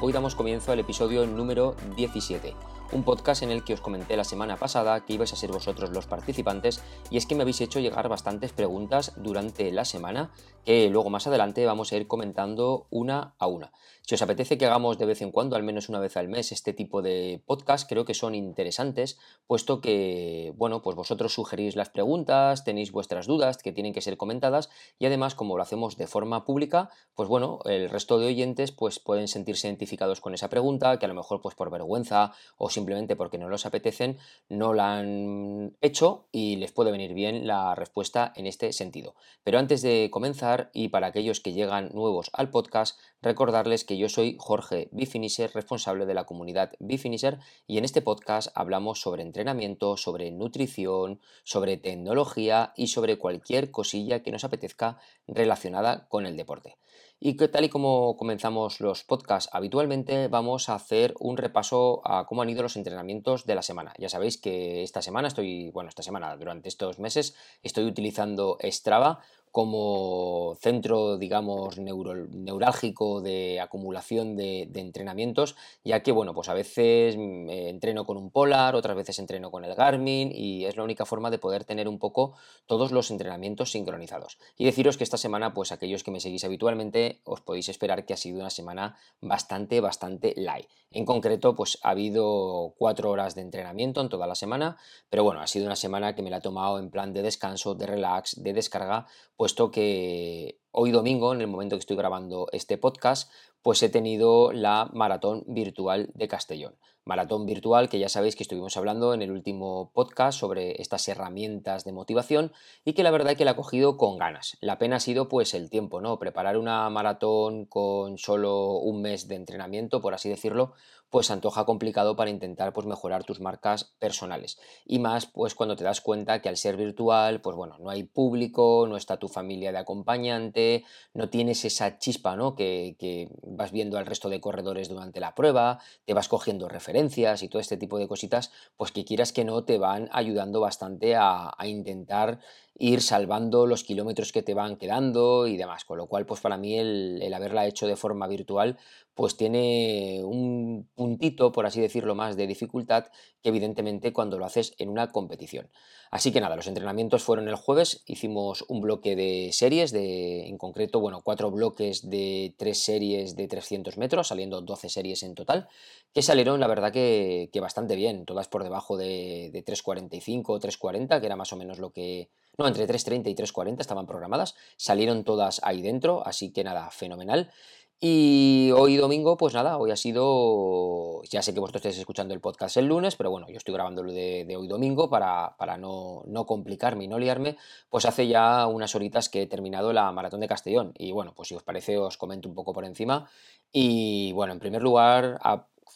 hoy damos comienzo al episodio número 17 un podcast en el que os comenté la semana pasada que ibais a ser vosotros los participantes y es que me habéis hecho llegar bastantes preguntas durante la semana que luego más adelante vamos a ir comentando una a una. Si os apetece que hagamos de vez en cuando, al menos una vez al mes, este tipo de podcast, creo que son interesantes, puesto que, bueno, pues vosotros sugerís las preguntas, tenéis vuestras dudas que tienen que ser comentadas y además, como lo hacemos de forma pública, pues bueno, el resto de oyentes pues pueden sentirse identificados con esa pregunta, que a lo mejor pues por vergüenza o simplemente porque no los apetecen, no la han hecho y les puede venir bien la respuesta en este sentido. Pero antes de comenzar, y para aquellos que llegan nuevos al podcast, recordarles que yo soy Jorge Bifinisher, responsable de la comunidad Bifinisher, y en este podcast hablamos sobre entrenamiento, sobre nutrición, sobre tecnología y sobre cualquier cosilla que nos apetezca relacionada con el deporte. Y que tal y como comenzamos los podcasts habitualmente, vamos a hacer un repaso a cómo han ido los entrenamientos de la semana. Ya sabéis que esta semana estoy, bueno, esta semana, durante estos meses, estoy utilizando Strava como centro, digamos, neurálgico de acumulación de, entrenamientos, ya que, bueno, pues a veces mm, eh, entreno con un Polar, otras veces entreno con el Garmin y es la única forma de poder tener un poco todos los entrenamientos sincronizados. Y deciros que esta semana, pues aquellos que me seguís habitualmente, os podéis esperar que ha sido una semana bastante, bastante light. En concreto, pues ha habido cuatro horas de entrenamiento en toda la semana, pero bueno, ha sido una semana que me la he tomado en plan de descanso, de relax, de descarga, pues puesto que hoy domingo, en el momento que estoy grabando este podcast, pues he tenido la maratón virtual de Castellón. Maratón virtual que ya sabéis que estuvimos hablando en el último podcast sobre estas herramientas de motivación y que la verdad es que la he cogido con ganas. La pena ha sido pues el tiempo, ¿no? Preparar una maratón con solo un mes de entrenamiento, por así decirlo, pues antoja complicado para intentar pues mejorar tus marcas personales. Y más pues cuando te das cuenta que al ser virtual, pues bueno, no hay público, no está tu familia de acompañante, no tienes esa chispa, ¿no? Que, que vas viendo al resto de corredores durante la prueba, te vas cogiendo referencias y todo este tipo de cositas, pues que quieras que no te van ayudando bastante a, intentar ir salvando los kilómetros que te van quedando y demás. Con lo cual, pues para mí el, el haberla hecho de forma virtual, pues tiene un puntito, por así decirlo, más de dificultad que evidentemente cuando lo haces en una competición. Así que nada, los entrenamientos fueron el jueves, hicimos un bloque de series, de, en concreto, bueno, cuatro bloques de tres series de 300 metros, saliendo 12 series en total, que salieron, la verdad, que, bastante bien, todas por debajo de, de 3.45 o 3.40, que era más o menos lo que... No, entre 3.30 y 3.40 estaban programadas, salieron todas ahí dentro, así que nada, fenomenal. Y hoy domingo, pues nada, hoy ha sido, ya sé que vosotros estáis escuchando el podcast el lunes, pero bueno, yo estoy grabándolo de, de hoy domingo para, para no, no, complicarme y no liarme, pues hace ya unas horitas que he terminado la maratón de Castellón. Y bueno, pues si os parece os comento un poco por encima. Y bueno, en primer lugar,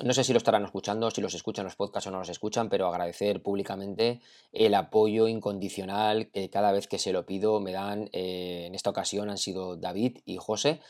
no sé si lo estarán escuchando, si los escuchan los podcasts o no los escuchan, pero agradecer públicamente el apoyo incondicional que cada vez que se lo pido me dan. Eh, en esta ocasión han sido David y José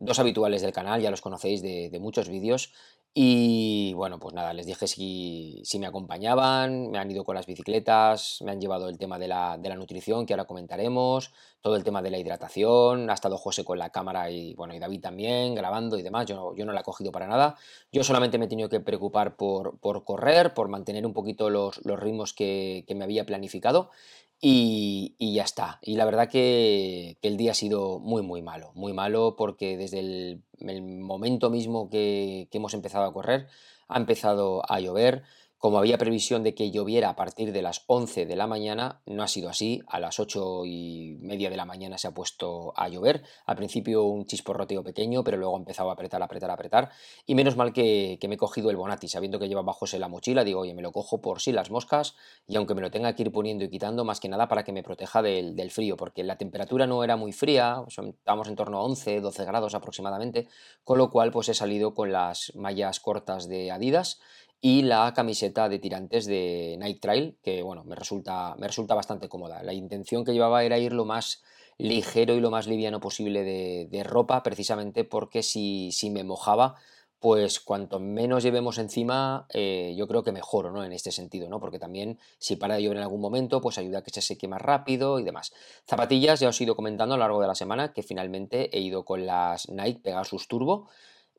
dos habituales del canal, ya los conocéis de, muchos vídeos. Y bueno, pues nada, les dije si, me acompañaban, me han ido con las bicicletas, me han llevado el tema de la, nutrición, que ahora comentaremos, todo el tema de la hidratación, ha estado José con la cámara y bueno, y David también grabando y demás, yo, yo no la he cogido para nada, yo solamente me he tenido que preocupar por, por correr, por mantener un poquito los, ritmos que, que me había planificado y, ya está. Y la verdad que, el día ha sido muy, muy malo. Muy malo porque desde el, momento mismo que, hemos empezado a correr ha empezado a llover. Como había previsión de que lloviera a partir de las 11 de la mañana, no ha sido así. A las 8 y media de la mañana se ha puesto a llover. Al principio un chisporroteo pequeño, pero luego ha empezado a apretar, apretar, apretar. Y menos mal que, me he cogido el Bonati, sabiendo que lleva bajos la mochila. Digo, oye, me lo cojo por si las moscas. Y aunque me lo tenga que ir poniendo y quitando, más que nada para que me proteja del, frío, porque la temperatura no era muy fría. estábamos en torno a 11, 12 grados aproximadamente. Con lo cual, pues he salido con las mallas cortas de Adidas y la camiseta de tirantes de Night Trail, que bueno, me resulta, me resulta bastante cómoda. La intención que llevaba era ir lo más ligero y lo más liviano posible de, ropa, precisamente porque si, si, me mojaba, pues cuanto menos llevemos encima, eh, yo creo que mejoro, ¿no? En este sentido, ¿no? Porque también si para de llover en algún momento, pues ayuda a que se seque más rápido y demás. Zapatillas, ya os he ido comentando a lo largo de la semana que finalmente he ido con las Nike Pegasus Turbo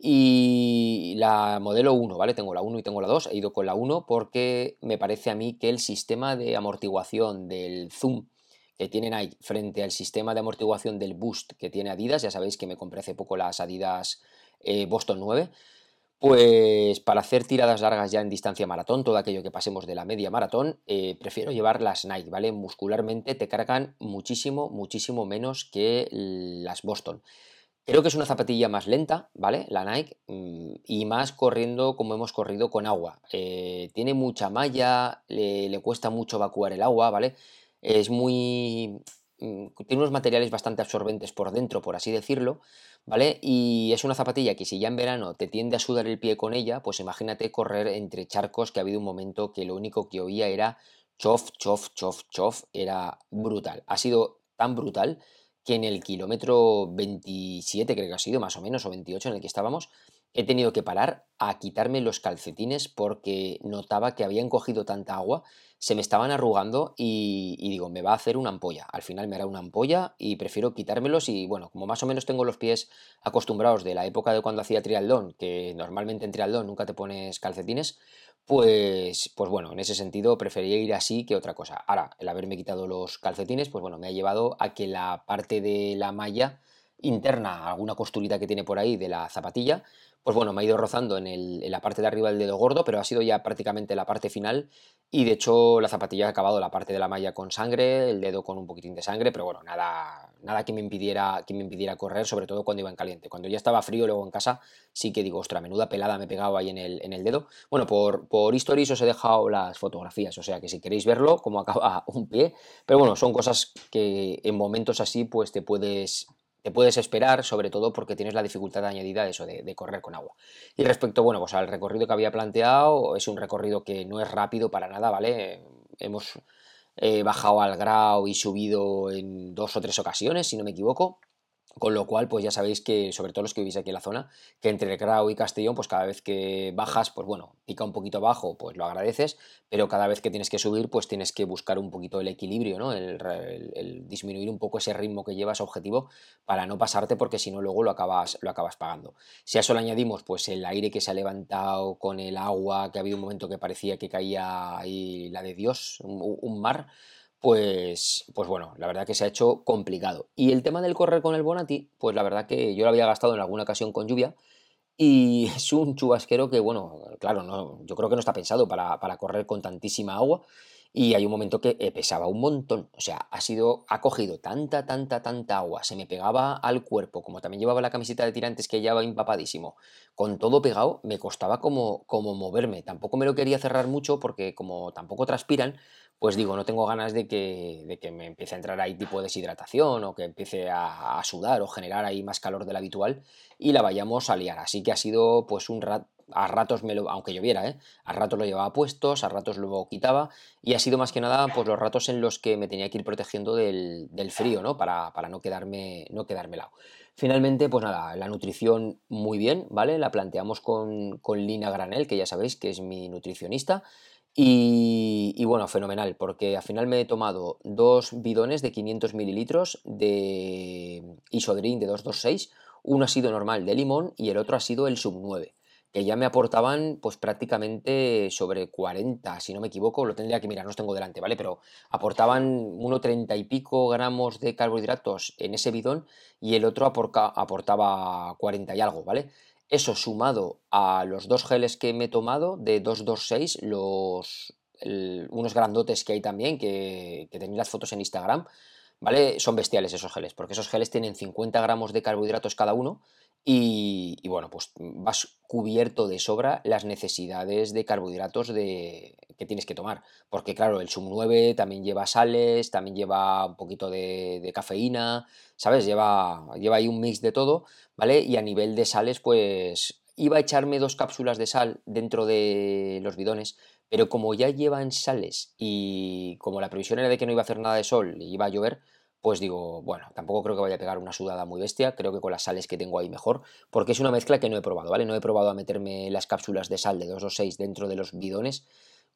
Y la modelo 1, ¿vale? Tengo la 1 y tengo la 2, he ido con la 1 porque me parece a mí que el sistema de amortiguación del zoom que tienen ahí frente al sistema de amortiguación del Boost que tiene Adidas, ya sabéis que me compré hace poco las Adidas eh, Boston 9, pues para hacer tiradas largas ya en distancia maratón, todo aquello que pasemos de la media maratón, eh, prefiero llevar las Nike, ¿vale? Muscularmente te cargan muchísimo, muchísimo menos que las Boston. Creo que es una zapatilla más lenta, ¿vale? La Nike, mm, y más corriendo como hemos corrido con agua. Eh, tiene mucha malla, le, cuesta mucho evacuar el agua, ¿vale? Es muy... Mm, tiene unos materiales bastante absorbentes por dentro, por así decirlo, ¿vale? Y es una zapatilla que si ya en verano te tiende a sudar el pie con ella, pues imagínate correr entre charcos que ha habido un momento que lo único que oía era chof, chof, chof, chof, era brutal. Ha sido tan brutal que en el kilómetro 27, creo que ha sido más o menos, o 28 en el que estábamos, he tenido que parar a quitarme los calcetines porque notaba que habían cogido tanta agua, se me estaban arrugando y, digo, me va a hacer una ampolla. Al final me hará una ampolla y prefiero quitármelos y bueno, como más o menos tengo los pies acostumbrados de la época de cuando hacía trialdón, que normalmente en trialdón nunca te pones calcetines, pues, pues bueno, en ese sentido prefería ir así que otra cosa. Ahora, el haberme quitado los calcetines, pues bueno, me ha llevado a que la parte de la malla interna, alguna costurita que tiene por ahí de la zapatilla, pues bueno, me ha ido rozando en, la parte de arriba del dedo gordo, pero ha sido ya prácticamente la parte final y de hecho la zapatilla ha acabado la parte de la malla con sangre, el dedo con un poquitín de sangre, pero bueno, nada, nada que, me impidiera, que me impidiera correr, sobre todo cuando iba en caliente. Cuando ya estaba frío luego en casa, sí que digo, ostra, menuda pelada me pegaba ahí en el, dedo. Bueno, por, por Stories os he dejado las fotografías, o sea que si queréis verlo, cómo acaba un pie, pero bueno, son cosas que en momentos así pues te puedes te puedes esperar, sobre todo porque tienes la dificultad añadida de eso, de, correr con agua. Y respecto, bueno, pues al recorrido que había planteado, es un recorrido que no es rápido para nada, ¿vale? Hemos eh, bajado al grau y subido en dos o tres ocasiones, si no me equivoco. Con lo cual, pues ya sabéis que, sobre todo los que vivís aquí en la zona, que entre Grau y Castellón, pues cada vez que bajas, pues bueno, pica un poquito abajo, pues lo agradeces, pero cada vez que tienes que subir, pues tienes que buscar un poquito el equilibrio, ¿no? El, disminuir un poco ese ritmo que llevas objetivo para no pasarte, porque si no, luego lo acabas, lo acabas pagando. Si a eso le añadimos, pues el aire que se ha levantado con el agua, que ha habido un momento que parecía que caía ahí la de Dios, un mar pues, pues bueno, la verdad que se ha hecho complicado. Y el tema del correr con el Bonati, pues la verdad que yo lo había gastado en alguna ocasión con lluvia y es un chubasquero que, bueno, claro, no, yo creo que no está pensado para, para correr con tantísima agua y hay un momento que eh, pesaba un montón, o sea, ha sido, ha cogido tanta, tanta, tanta agua, se me pegaba al cuerpo, como también llevaba la camiseta de tirantes que llevaba empapadísimo, con todo pegado, me costaba como, como moverme, tampoco me lo quería cerrar mucho porque como tampoco transpiran, pues digo, no tengo ganas de que, de que me empiece a entrar ahí tipo de deshidratación o que empiece a, sudar o generar ahí más calor del habitual y la vayamos a liar, así que ha sido pues un rato a ratos me lo, aunque lloviera, ¿eh? a ratos lo llevaba puestos, a ratos lo quitaba y ha sido más que nada pues, los ratos en los que me tenía que ir protegiendo del, frío, ¿no? Para, no quedarme, no quedarme. Finalmente, pues nada, la nutrición muy bien, ¿vale? La planteamos con, con Lina Granel, que ya sabéis que es mi nutricionista. Y, y, bueno, fenomenal, porque al final me he tomado dos bidones de 500 mililitros de Isodrin de 226. Uno ha sido normal de limón y el otro ha sido el sub 9 que ya me aportaban pues prácticamente sobre 40, si no me equivoco, lo tendría que mirar, no los tengo delante, ¿vale? Pero aportaban 1,30 y pico gramos de carbohidratos en ese bidón y el otro aportaba 40 y algo, ¿vale? Eso sumado a los dos geles que me he tomado de 226, los, unos grandotes que hay también, que, que tenéis las fotos en Instagram, ¿vale? Son bestiales esos geles, porque esos geles tienen 50 gramos de carbohidratos cada uno y, bueno, pues vas cubierto de sobra las necesidades de carbohidratos de, que tienes que tomar. Porque claro, el Sum 9 también lleva sales, también lleva un poquito de, cafeína, ¿sabes? Lleva, lleva ahí un mix de todo, ¿vale? Y a nivel de sales, pues iba a echarme dos cápsulas de sal dentro de los bidones, pero como ya llevan sales y como la previsión era de que no iba a hacer nada de sol y iba a llover, pues digo, bueno, tampoco creo que vaya a pegar una sudada muy bestia, creo que con las sales que tengo ahí mejor, porque es una mezcla que no he probado, ¿vale? No he probado a meterme las cápsulas de sal de 226 dentro de los bidones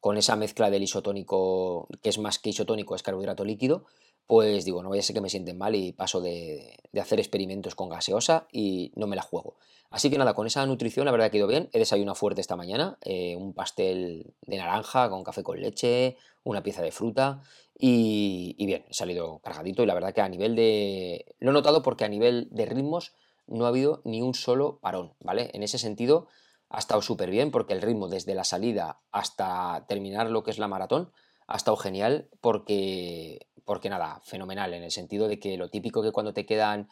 con esa mezcla del isotónico, que es más que isotónico, es carbohidrato líquido, pues digo, no vaya a ser que me sienten mal y paso de, hacer experimentos con gaseosa y no me la juego. Así que nada, con esa nutrición la verdad ha ido bien. He desayunado fuerte esta mañana, eh, un pastel de naranja con café con leche, una pieza de fruta y, y, bien, he salido cargadito y la verdad que a nivel de... Lo he notado porque a nivel de ritmos no ha habido ni un solo parón, ¿vale? En ese sentido ha estado súper bien porque el ritmo desde la salida hasta terminar lo que es la maratón ha estado genial porque, porque nada, fenomenal, en el sentido de que lo típico que cuando te quedan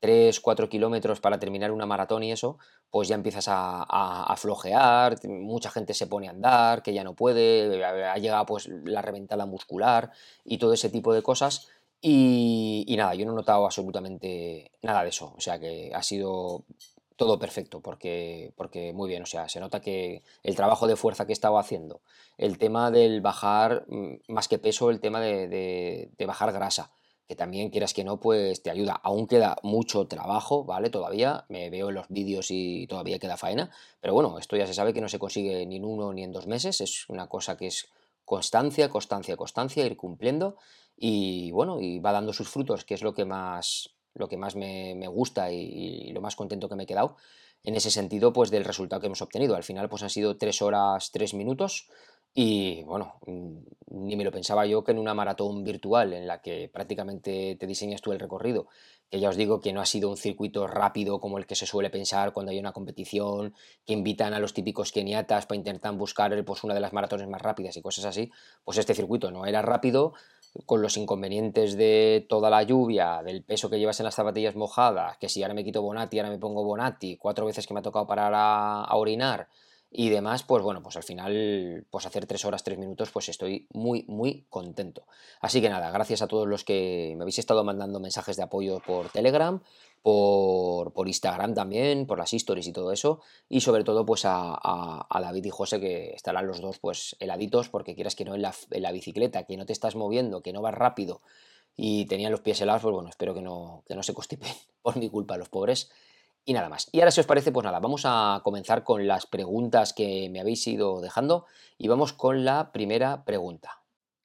3, 4 kilómetros para terminar una maratón y eso, pues ya empiezas a, flojear, mucha gente se pone a andar, que ya no puede, ha llegado pues la reventada muscular y todo ese tipo de cosas. Y, y, nada, yo no he notado absolutamente nada de eso. O sea que ha sido todo perfecto, porque, porque muy bien, o sea, se nota que el trabajo de fuerza que estaba haciendo, el tema del bajar, mm, más que peso, el tema de, bajar grasa, que también quieras que no, pues te ayuda. Aún queda mucho trabajo, ¿vale? Todavía, me veo en los vídeos y todavía queda faena, pero bueno, esto ya se sabe que no se consigue ni en uno ni en dos meses, es una cosa que es constancia, constancia, constancia, ir cumpliendo y bueno, y va dando sus frutos, que es lo que más, lo que más me, gusta y, lo más contento que me he quedado en ese sentido pues del resultado que hemos obtenido. Al final pues han sido 3 horas 3 minutos y bueno, mm, ni me lo pensaba yo que en una maratón virtual en la que prácticamente te diseñas tú el recorrido, que ya os digo que no ha sido un circuito rápido como el que se suele pensar cuando hay una competición, que invitan a los típicos keniatas para intentar buscar pues, una de las maratones más rápidas y cosas así, pues este circuito no era rápido, con los inconvenientes de toda la lluvia, del peso que llevas en las zapatillas mojadas, que si ahora me quito Bonati, ahora me pongo Bonati, cuatro veces que me ha tocado parar a, orinar y demás, pues bueno, pues al final, pues hacer tres horas, tres minutos, pues estoy muy, muy contento. Así que nada, gracias a todos los que me habéis estado mandando mensajes de apoyo por Telegram, por, Instagram también, por las stories y todo eso, y sobre todo pues a, David y José que estarán los dos pues heladitos porque quieras que no en la, en la, bicicleta, que no te estás moviendo, que no vas rápido y tenían los pies helados, pues bueno, espero que no, que no se constipen por mi culpa los pobres. Y nada más. Y ahora si os parece, pues nada, vamos a comenzar con las preguntas que me habéis ido dejando y vamos con la primera pregunta.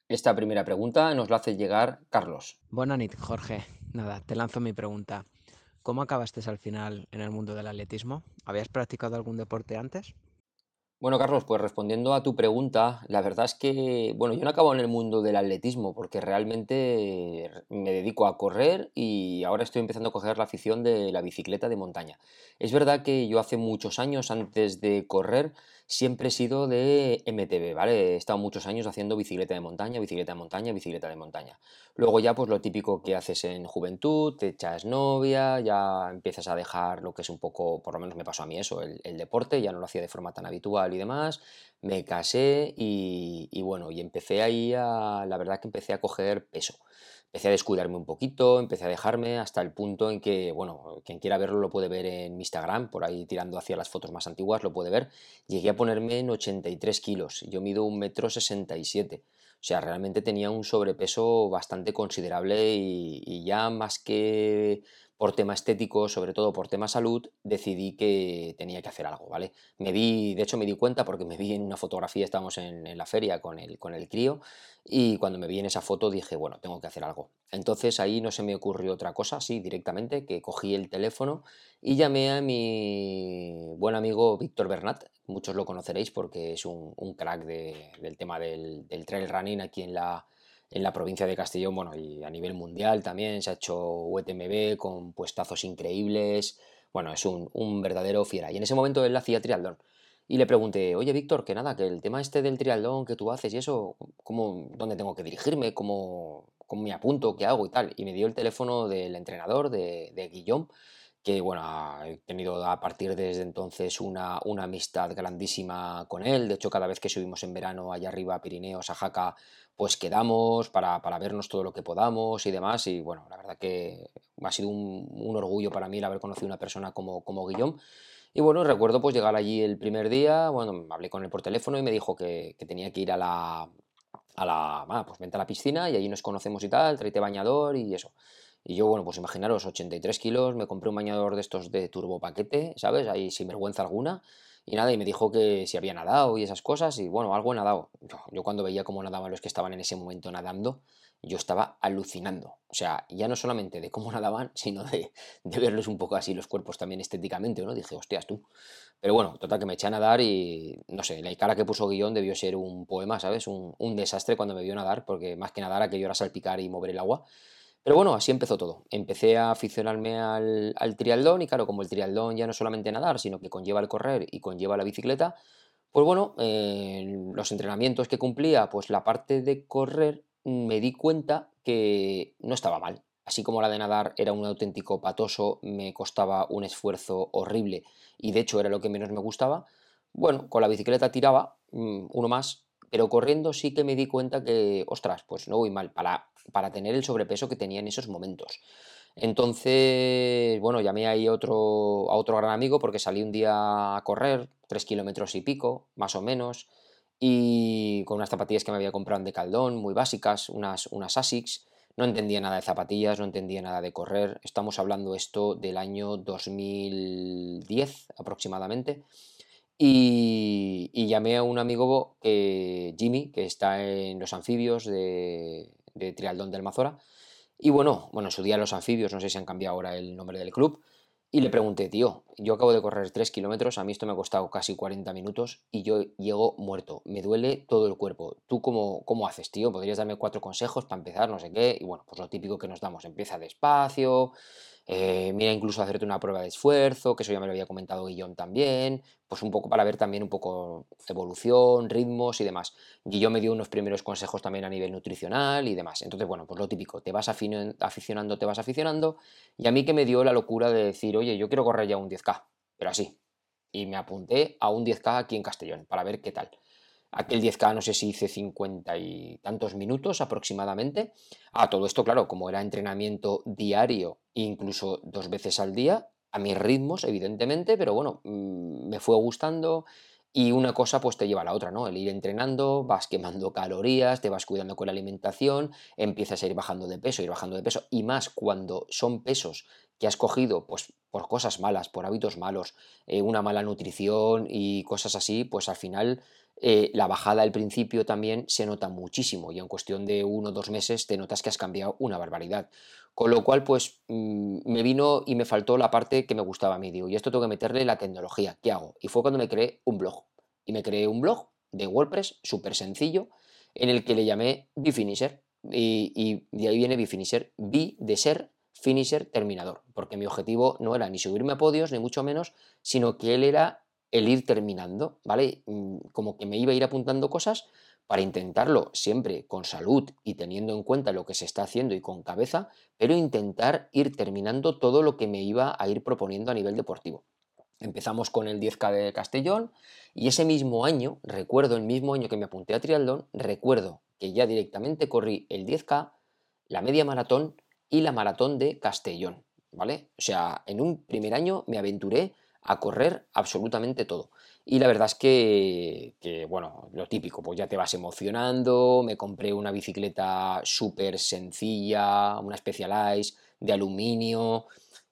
Esta primera pregunta nos la hace llegar Carlos. Buenas noches, Jorge. Nada, te lanzo mi pregunta. ¿Cómo acabaste al final en el mundo del atletismo? ¿Habías practicado algún deporte antes? Bueno, Carlos, pues respondiendo a tu pregunta, la verdad es que, bueno, yo no acabo en el mundo del atletismo porque realmente me dedico a correr y ahora estoy empezando a coger la afición de la bicicleta de montaña. Es verdad que yo hace muchos años antes de correr siempre he sido de MTB, ¿vale? He estado muchos años haciendo bicicleta de montaña, bicicleta de montaña, bicicleta de montaña. Luego ya pues lo típico que haces en juventud, te echas novia, ya empiezas a dejar lo que es un poco, por lo menos me pasó a mí eso, el, deporte, ya no lo hacía de forma tan habitual y demás, me casé y, bueno, y empecé ahí a, la verdad que empecé a coger peso empecé a descuidarme un poquito, empecé a dejarme hasta el punto en que, bueno, quien quiera verlo lo puede ver en mi Instagram, por ahí tirando hacia las fotos más antiguas lo puede ver. Llegué a ponerme en 83 kilos, yo mido un metro 67. O sea, realmente tenía un sobrepeso bastante considerable y ya más que por tema estético, sobre todo por tema salud, decidí que tenía que hacer algo, ¿vale? Me vi, de hecho me di cuenta porque me vi en una fotografía, estábamos en, la feria con el, con el crío, y cuando me vi en esa foto dije, bueno, tengo que hacer algo. Entonces ahí no se me ocurrió otra cosa, sí, directamente, que cogí el teléfono y llamé a mi buen amigo Víctor Bernat, muchos lo conoceréis porque es un, crack del tema del, del trail running aquí en la en la provincia de Castellón, bueno, y a nivel mundial también se ha hecho UTMB con puestazos increíbles. Bueno, es un, verdadero fiera. Y en ese momento él hacía triatlón. Y le pregunté, oye Víctor, que nada, que el tema este del triatlón que tú haces y eso, ¿cómo, ¿dónde tengo que dirigirme? ¿Cómo, ¿Cómo me apunto? ¿Qué hago? Y tal. Y me dio el teléfono del entrenador, de, de Guillaume, que bueno, he tenido a partir desde entonces una, una, amistad grandísima con él. De hecho, cada vez que subimos en verano allá arriba a Pirineos, a Jaca, pues quedamos para, para, vernos todo lo que podamos y demás. Y bueno, la verdad que ha sido un, orgullo para mí el haber conocido una persona como, como Guillaume. Y bueno, recuerdo pues llegar allí el primer día, bueno, hablé con él por teléfono y me dijo que, que tenía que ir a la, a la, ah, pues vente a la piscina y allí nos conocemos y tal, tráete bañador y eso. Y yo, bueno, pues imaginaros, 83 kilos, me compré un bañador de estos de turbo paquete, ¿sabes? Ahí sin vergüenza alguna y nada, y me dijo que si había nadado y esas cosas, y bueno, algo he nadado. Yo, cuando veía cómo nadaban los que estaban en ese momento nadando, yo estaba alucinando. O sea, ya no solamente de cómo nadaban, sino de, verlos un poco así los cuerpos también estéticamente, ¿no? Dije, hostias, tú. Pero bueno, total que me eché a nadar y no sé, la cara que puso guion debió ser un poema, ¿sabes? Un, un desastre cuando me vio nadar, porque más que nadar aquello era salpicar y mover el agua. Pero bueno, así empezó todo. Empecé a aficionarme al, al triatlón y claro, como el triatlón ya no solamente nadar, sino que conlleva el correr y conlleva la bicicleta, pues bueno, los entrenamientos que cumplía, pues la parte de correr me di cuenta que no estaba mal. Así como la de nadar era un auténtico patoso, me costaba un esfuerzo horrible y de hecho era lo que menos me gustaba, bueno, con la bicicleta tiraba mm, uno más, pero corriendo sí que me di cuenta que, ostras, pues no voy mal para, para tener el sobrepeso que tenía en esos momentos. Entonces, bueno, llamé ahí otro, a otro gran amigo porque salí un día a correr, tres kilómetros y pico, más o menos, y con unas zapatillas que me había comprado de Caldón, muy básicas, unas, unas Asics. No entendía nada de zapatillas, no entendía nada de correr. Estamos hablando esto del año 2010 aproximadamente. Y, llamé a un amigo, Jimmy, que está en los anfibios de, Trialdón del Mazora. Y bueno, bueno, en su día los anfibios, no sé si han cambiado ahora el nombre del club. Y le pregunté, tío, yo acabo de correr 3 kilómetros, a mí esto me ha costado casi 40 minutos y yo llego muerto, me duele todo el cuerpo. ¿Tú cómo, cómo haces, tío? ¿Podrías darme cuatro consejos para empezar? No sé qué. Y bueno, pues lo típico que nos damos, empieza despacio, eh, mira incluso hacerte una prueba de esfuerzo, que eso ya me lo había comentado Guillón también, pues un poco para ver también un poco evolución, ritmos y demás. Guillón me dio unos primeros consejos también a nivel nutricional y demás. Entonces, bueno, pues lo típico, te vas aficionando, te vas aficionando, y a mí que me dio la locura de decir, oye, yo quiero correr ya un 10K, pero así. Y me apunté a un 10K aquí en Castellón para ver qué tal. Aquel 10K no sé si hice 50 y tantos minutos aproximadamente. A ah, todo esto, claro, como era entrenamiento diario, incluso dos veces al día, a mis ritmos, evidentemente, pero bueno, mm, me fue gustando y una cosa pues te lleva a la otra, ¿no? El ir entrenando, vas quemando calorías, te vas cuidando con la alimentación, empiezas a ir bajando de peso, ir bajando de peso, y más cuando son pesos que has cogido pues por cosas malas, por hábitos malos, eh, una mala nutrición y cosas así, pues al final eh, la bajada al principio también se nota muchísimo y en cuestión de uno o dos meses te notas que has cambiado una barbaridad. Con lo cual, pues mm, me vino y me faltó la parte que me gustaba a mí. Digo, y esto tengo que meterle la tecnología. ¿Qué hago? Y fue cuando me creé un blog. Y me creé un blog de WordPress súper sencillo en el que le llamé Bifinisher. Y, de ahí viene Bifinisher. Bi de ser finisher terminador. Porque mi objetivo no era ni subirme a podios, ni mucho menos, sino que él era el ir terminando, ¿vale? Mm, como que me iba a ir apuntando cosas para intentarlo siempre con salud y teniendo en cuenta lo que se está haciendo y con cabeza, pero intentar ir terminando todo lo que me iba a ir proponiendo a nivel deportivo. Empezamos con el 10K de Castellón y ese mismo año, recuerdo el mismo año que me apunté a triatlón, recuerdo que ya directamente corrí el 10K, la media maratón y la maratón de Castellón, ¿vale? O sea, en un primer año me aventuré a correr absolutamente todo. Y la verdad es que, bueno, lo típico, pues ya te vas emocionando, me compré una bicicleta súper sencilla, una Specialized de aluminio,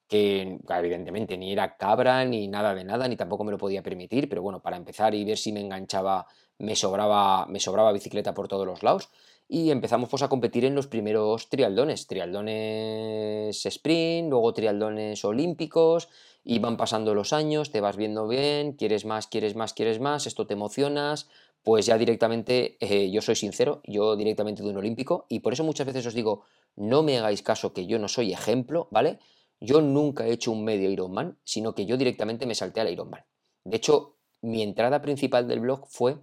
que evidentemente ni era cabra ni nada de nada, ni tampoco me lo podía permitir, pero bueno, para empezar y ver si me enganchaba, me sobraba, me sobraba bicicleta por todos los lados. Y empezamos pues a competir en los primeros trialdones, trialdones sprint, luego trialdones olímpicos, y van pasando los años, te vas viendo bien, quieres más, quieres más, quieres más, esto te emocionas, pues ya directamente, eh, yo soy sincero, yo directamente de un olímpico y por eso muchas veces os digo, no me hagáis caso que yo no soy ejemplo, ¿vale? Yo nunca he hecho un medio Ironman, sino que yo directamente me salté al Ironman. De hecho, mi entrada principal del blog fue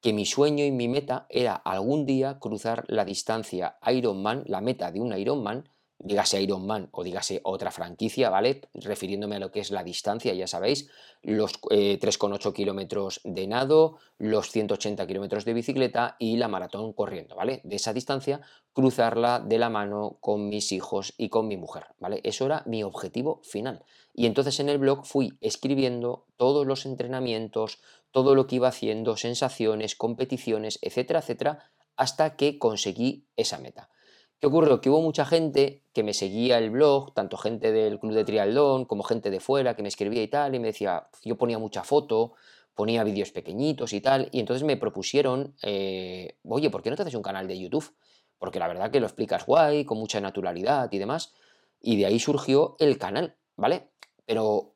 que mi sueño y mi meta era algún día cruzar la distancia Ironman, la meta de un Ironman, dígase Iron Man o dígase otra franquicia, ¿vale? Refiriéndome a lo que es la distancia, ya sabéis, los 3,8 eh, kilómetros de nado, los 180 kilómetros de bicicleta y la maratón corriendo, ¿vale? De esa distancia, cruzarla de la mano con mis hijos y con mi mujer, ¿vale? Eso era mi objetivo final. Y entonces en el blog fui escribiendo todos los entrenamientos, todo lo que iba haciendo, sensaciones, competiciones, etcétera, etcétera, hasta que conseguí esa meta. ¿Qué ocurrió? Que hubo mucha gente que me seguía el blog, tanto gente del club de triatlón como gente de fuera que me escribía y tal, y me decía, yo ponía mucha foto, ponía vídeos pequeñitos y tal, y entonces me propusieron, eh, oye, ¿por qué no te haces un canal de YouTube? Porque la verdad que lo explicas guay, con mucha naturalidad y demás, y de ahí surgió el canal, ¿vale? Pero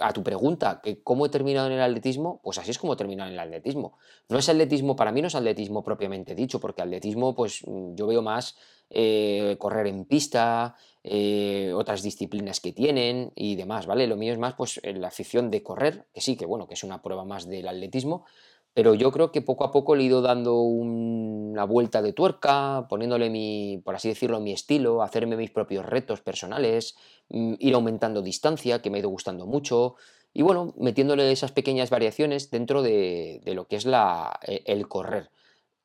a tu pregunta, que cómo he terminado en el atletismo, pues así es como he terminado en el atletismo. No es atletismo, para mí no es atletismo propiamente dicho, porque atletismo, pues mm, yo veo más eh, correr en pista, eh, otras disciplinas que tienen y demás, ¿vale? Lo mío es más, pues, la afición de correr, que sí, que bueno, que es una prueba más del atletismo, pero yo creo que poco a poco le he ido dando una vuelta de tuerca, poniéndole mi, por así decirlo, mi estilo, hacerme mis propios retos personales, mm, ir aumentando distancia, que me ha ido gustando mucho, y bueno, metiéndole esas pequeñas variaciones dentro de, lo que es la, e, el correr.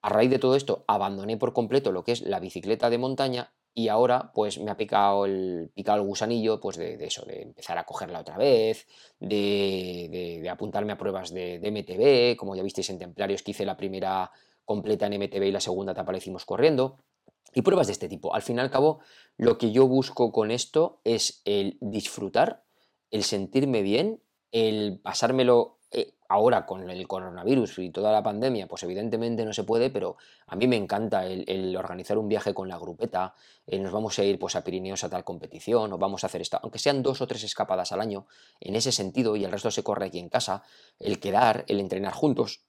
A raíz de todo esto, abandoné por completo lo que es la bicicleta de montaña y ahora pues me ha picado el, picado el gusanillo pues de, eso, de empezar a cogerla otra vez, de, apuntarme a pruebas de, MTB, como ya visteis en Templarios que hice la primera completa en MTB y la segunda etapa la hicimos corriendo, y pruebas de este tipo. Al fin y al cabo, lo que yo busco con esto es el disfrutar, el sentirme bien, el pasármelo ahora con el coronavirus y toda la pandemia, pues evidentemente no se puede, pero a mí me encanta el, organizar un viaje con la grupeta, nos vamos a ir pues a Pirineos a tal competición, o vamos a hacer esta, aunque sean dos o tres escapadas al año, en ese sentido, y el resto se corre aquí en casa, el quedar, el entrenar juntos,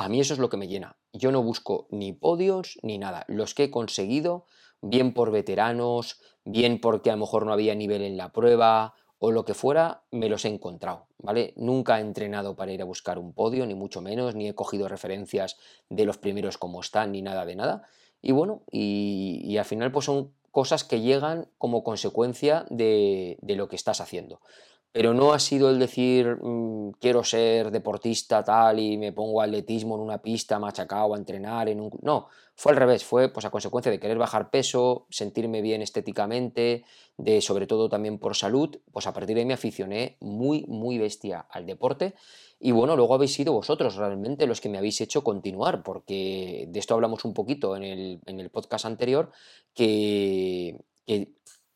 a mí eso es lo que me llena. Yo no busco ni podios ni nada. Los que he conseguido, bien por veteranos, bien porque a lo mejor no había nivel en la prueba, o lo que fuera, me los he encontrado, ¿vale? Nunca he entrenado para ir a buscar un podio, ni mucho menos, ni he cogido referencias de los primeros como están, ni nada de nada. Y bueno, y, al final pues son cosas que llegan como consecuencia de, de lo que estás haciendo pero no ha sido el decir mm, quiero ser deportista tal y me pongo atletismo en una pista machacado a entrenar en un no fue al revés fue pues a consecuencia de querer bajar peso sentirme bien estéticamente de sobre todo también por salud pues a partir de ahí me aficioné muy muy bestia al deporte. Y bueno luego habéis sido vosotros realmente los que me habéis hecho continuar porque de esto hablamos un poquito en el, en el podcast anterior que, que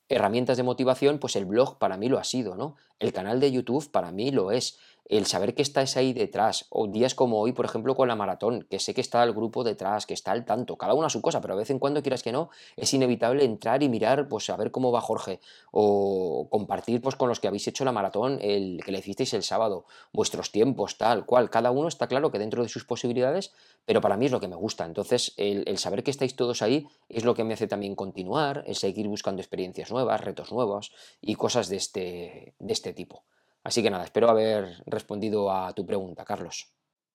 herramientas de motivación, pues el blog para mí lo ha sido, ¿no? El canal de YouTube para mí lo es el saber que estáis ahí detrás, o días como hoy, por ejemplo, con la maratón, que sé que está el grupo detrás, que está al tanto, cada uno a su cosa, pero de vez en cuando, quieras que no, es inevitable entrar y mirar, pues a ver cómo va Jorge, o compartir pues con los que habéis hecho la maratón, el que le hicisteis el sábado, vuestros tiempos, tal cual, cada uno está claro que dentro de sus posibilidades, pero para mí es lo que me gusta, entonces el, el saber que estáis todos ahí es lo que me hace también continuar, el seguir buscando experiencias nuevas, retos nuevos y cosas de este, de este tipo. Así que nada, espero haber respondido a tu pregunta, Carlos.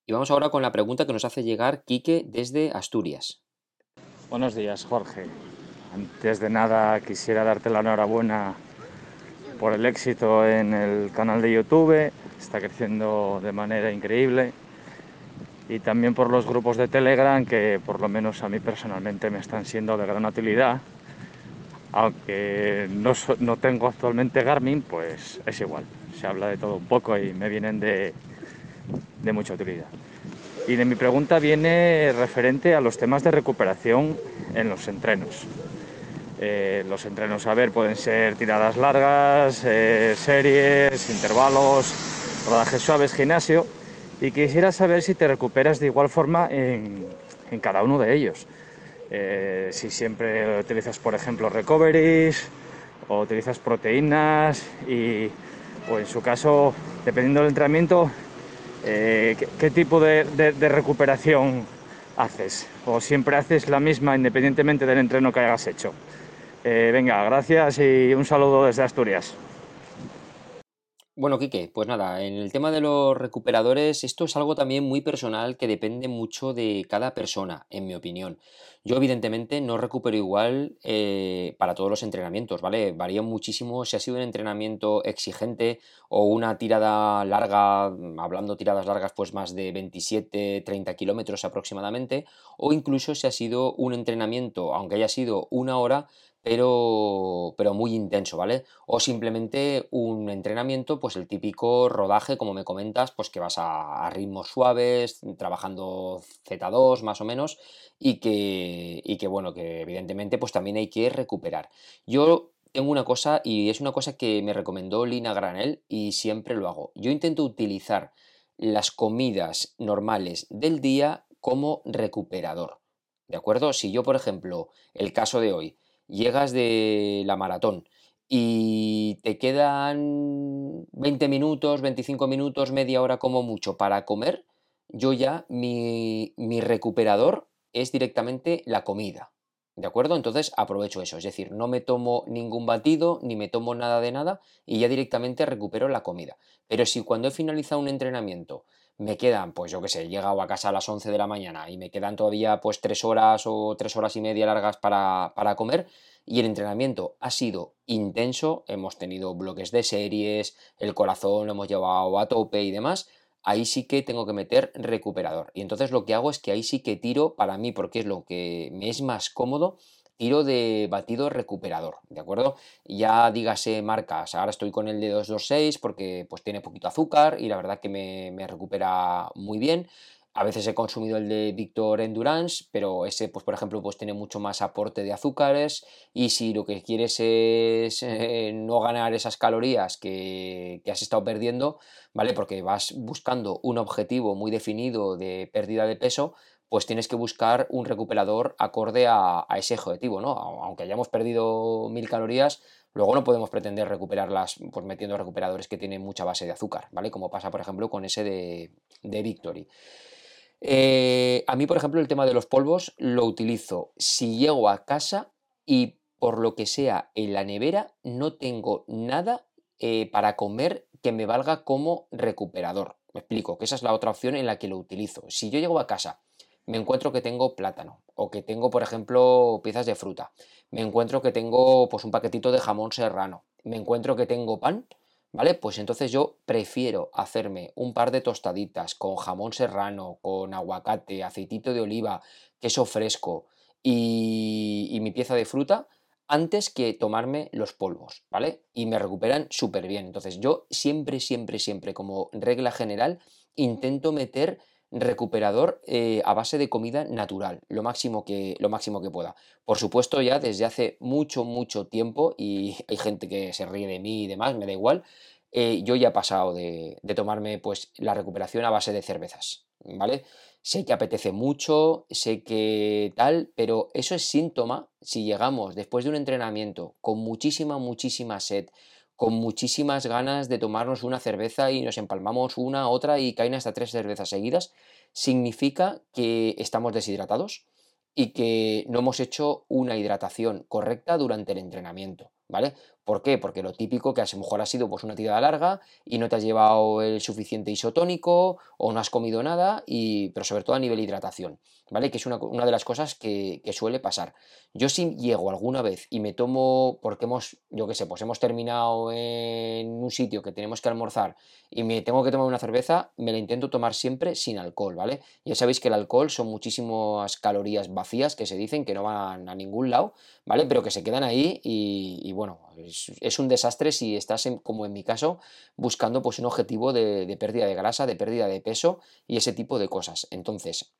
Y vamos ahora con la pregunta que nos hace llegar Quique desde Asturias. Buenos días, Jorge. Antes de nada, quisiera darte la enhorabuena por el éxito en el canal de YouTube. Está creciendo de manera increíble. Y también por los grupos de Telegram que por lo menos a mí personalmente me están siendo de gran utilidad. Aunque no, no tengo actualmente Garmin, pues es igual se habla de todo un poco y me vienen de, mucha utilidad. Y de mi pregunta viene referente a los temas de recuperación en los entrenos. Eh, los entrenos, a ver, pueden ser tiradas largas, eh, series, intervalos, rodajes suaves, gimnasio. Y quisiera saber si te recuperas de igual forma en, cada uno de ellos. Eh, si siempre utilizas, por ejemplo, recoveries o utilizas proteínas y o en su caso, dependiendo del entrenamiento, eh, ¿qué, tipo de, recuperación haces? ¿O siempre haces la misma independientemente del entreno que hayas hecho? Eh, venga, gracias y un saludo desde Asturias. Bueno, Quique, pues nada, en el tema de los recuperadores, esto es algo también muy personal que depende mucho de cada persona, en mi opinión. Yo, evidentemente, no recupero igual eh, para todos los entrenamientos, ¿vale? Varía muchísimo si ha sido un entrenamiento exigente o una tirada larga, hablando tiradas largas, pues más de 27, 30 kilómetros aproximadamente, o incluso si ha sido un entrenamiento, aunque haya sido una hora, pero, pero muy intenso, ¿vale? O simplemente un entrenamiento, pues el típico rodaje, como me comentas, pues que vas a, ritmos suaves, trabajando Z2 más o menos, y que, y que, bueno, que evidentemente pues también hay que recuperar. Yo tengo una cosa, y es una cosa que me recomendó Lina Granel, y siempre lo hago. Yo intento utilizar las comidas normales del día como recuperador. ¿De acuerdo? Si yo, por ejemplo, el caso de hoy, llegas de la maratón y te quedan 20 minutos, 25 minutos, media hora como mucho para comer, yo ya mi, mi recuperador es directamente la comida. ¿De acuerdo? Entonces aprovecho eso, es decir, no me tomo ningún batido ni me tomo nada de nada y ya directamente recupero la comida. Pero si cuando he finalizado un entrenamiento me quedan, pues yo qué sé, he llegado a casa a las 11 de la mañana y me quedan todavía pues tres horas o tres horas y media largas para, para comer y el entrenamiento ha sido intenso, hemos tenido bloques de series, el corazón lo hemos llevado a tope y demás, ahí sí que tengo que meter recuperador. Y entonces lo que hago es que ahí sí que tiro para mí, porque es lo que me es más cómodo, tiro de batido recuperador, ¿de acuerdo? Ya dígase marcas, ahora estoy con el de 226 porque pues tiene poquito azúcar y la verdad que me, me recupera muy bien. A veces he consumido el de Victor Endurance, pero ese, pues por ejemplo, pues tiene mucho más aporte de azúcares y si lo que quieres es eh, no ganar esas calorías que, has estado perdiendo, ¿vale? Porque vas buscando un objetivo muy definido de pérdida de peso, pues tienes que buscar un recuperador acorde a, ese objetivo, ¿no? Aunque hayamos perdido mil calorías, Luego no podemos pretender recuperarlas pues metiendo recuperadores que tienen mucha base de azúcar, ¿vale? Como pasa, por ejemplo, con ese de, de Victory. Eh, a mí, por ejemplo, el tema de los polvos lo utilizo si llego a casa y por lo que sea en la nevera no tengo nada eh, para comer que me valga como recuperador. Me explico, que esa es la otra opción en la que lo utilizo. Si yo llego a casa, me encuentro que tengo plátano o que tengo, por ejemplo, piezas de fruta, me encuentro que tengo pues un paquetito de jamón serrano, me encuentro que tengo pan, ¿Vale? Pues entonces yo prefiero hacerme un par de tostaditas con jamón serrano, con aguacate, aceitito de oliva, queso fresco y, mi pieza de fruta antes que tomarme los polvos, ¿vale? Y me recuperan súper bien. Entonces yo siempre, siempre, siempre, como regla general, intento meter recuperador eh, a base de comida natural, lo máximo, que, lo máximo que pueda. Por supuesto, ya desde hace mucho, mucho tiempo, y hay gente que se ríe de mí y demás, me da igual, eh, yo ya he pasado de, tomarme pues, la recuperación a base de cervezas, ¿vale? Sé que apetece mucho, sé que tal, pero eso es síntoma si llegamos después de un entrenamiento con muchísima, muchísima sed, con muchísimas ganas de tomarnos una cerveza y nos empalmamos una, otra y caen hasta tres cervezas seguidas, significa que estamos deshidratados y que no hemos hecho una hidratación correcta durante el entrenamiento, ¿vale? ¿Por qué? Porque lo típico que a lo mejor ha sido pues una tirada larga y no te has llevado el suficiente isotónico o no has comido nada, y, pero sobre todo a nivel hidratación, ¿vale? Que es una, de las cosas que, suele pasar. Yo si llego alguna vez y me tomo, porque hemos, yo qué sé, pues hemos terminado en un sitio que tenemos que almorzar y me tengo que tomar una cerveza, me la intento tomar siempre sin alcohol, ¿vale? Ya sabéis que el alcohol son muchísimas calorías vacías que se dicen que no van a ningún lado, ¿vale? Pero que se quedan ahí y, bueno, es, un desastre si estás, como en mi caso, buscando pues, un objetivo de, pérdida de grasa, de pérdida de peso y ese tipo de cosas. Entonces,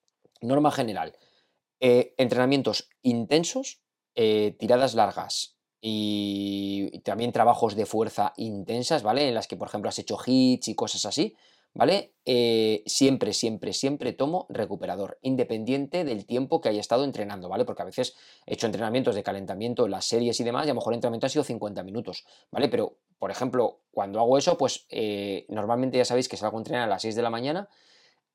norma general, eh, entrenamientos intensos, eh, tiradas largas y también trabajos de fuerza intensas, ¿vale? En las que, por ejemplo, has hecho hits y cosas así, ¿vale? Eh, siempre, siempre, siempre tomo recuperador, independiente del tiempo que haya estado entrenando, ¿vale? Porque a veces he hecho entrenamientos de calentamiento, las series y demás, y a lo mejor el entrenamiento ha sido 50 minutos, ¿vale? Pero, por ejemplo, cuando hago eso, pues normalmente ya sabéis que salgo a entrenar a las 6 de la mañana.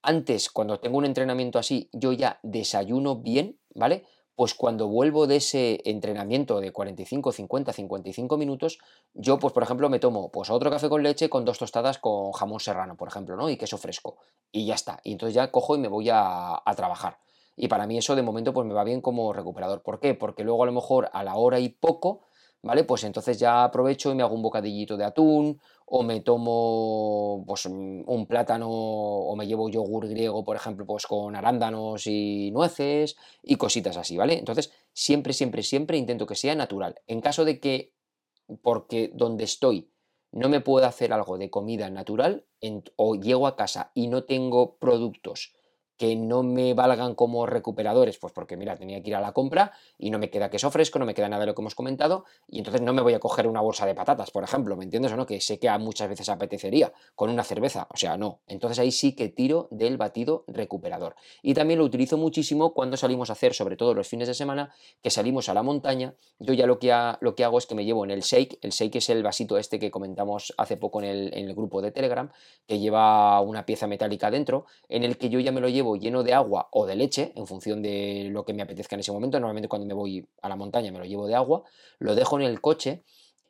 Antes, cuando tengo un entrenamiento así, yo ya desayuno bien, ¿vale? pues cuando vuelvo de ese entrenamiento de 45, 50, 55 minutos, yo, pues por ejemplo, me tomo pues otro café con leche con dos tostadas con jamón serrano, por ejemplo, ¿no? Y queso fresco. Y ya está. Y entonces ya cojo y me voy a, trabajar. Y para mí eso de momento pues me va bien como recuperador. ¿Por qué? Porque luego a lo mejor a la hora y poco, ¿vale? Pues entonces ya aprovecho y me hago un bocadillito de atún, o me tomo pues, un plátano, o me llevo yogur griego, por ejemplo, pues con arándanos y nueces, y cositas así, ¿vale? Entonces, siempre, siempre, siempre intento que sea natural. En caso de que, porque donde estoy no me puedo hacer algo de comida natural, o llego a casa y no tengo productos no me valgan como recuperadores, pues porque mira, tenía que ir a la compra y no me queda queso fresco, no me queda nada de lo que hemos comentado, y entonces no me voy a coger una bolsa de patatas, por ejemplo, ¿me entiendes o no? Que sé que a muchas veces apetecería con una cerveza, o sea, no. Entonces ahí sí que tiro del batido recuperador. Y también lo utilizo muchísimo cuando salimos a hacer, sobre todo los fines de semana, que salimos a la montaña, yo ya lo que, lo que hago es que me llevo en el shake, el shake es el vasito este que comentamos hace poco en el, en el grupo de Telegram, que lleva una pieza metálica dentro, en el que yo ya me lo llevo lleno de agua o de leche, en función de lo que me apetezca en ese momento. Normalmente cuando me voy a la montaña me lo llevo de agua, lo dejo en el coche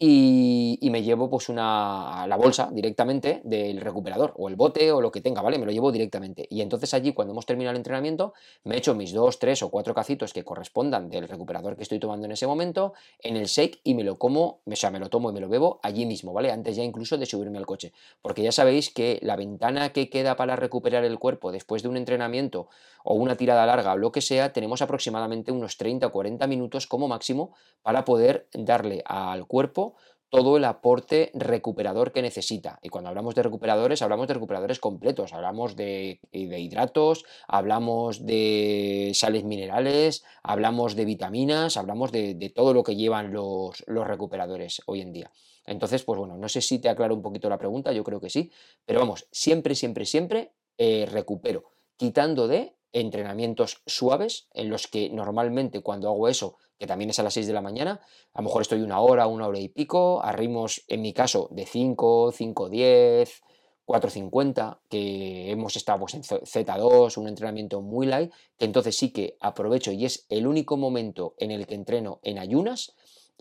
y, me llevo pues una, la bolsa directamente del recuperador o el bote o lo que tenga, ¿vale? Me lo llevo directamente. Y entonces allí cuando hemos terminado el entrenamiento me echo mis dos, tres o cuatro cacitos que correspondan del recuperador que estoy tomando en ese momento en el shake y me lo como, o sea, me lo tomo y me lo bebo allí mismo, ¿vale? Antes ya incluso de subirme al coche. Porque ya sabéis que la ventana que queda para recuperar el cuerpo después de un entrenamiento o una tirada larga o lo que sea, tenemos aproximadamente unos 30 o 40 minutos como máximo para poder darle al cuerpo todo el aporte recuperador que necesita. Y cuando hablamos de recuperadores, hablamos de recuperadores completos, hablamos de, hidratos, hablamos de sales minerales, hablamos de vitaminas, hablamos de, todo lo que llevan los, los recuperadores hoy en día. Entonces, pues bueno, no sé si te aclaro un poquito la pregunta, yo creo que sí, pero vamos, siempre, siempre, siempre eh, recupero, quitando de entrenamientos suaves en los que normalmente cuando hago eso, que también es a las 6 de la mañana, a lo mejor estoy una hora, una hora y pico, a ritmos, en mi caso, de 5, 5, 10, 4.50, que hemos estado pues, en Z2, un entrenamiento muy light, que entonces sí que aprovecho y es el único momento en el que entreno en ayunas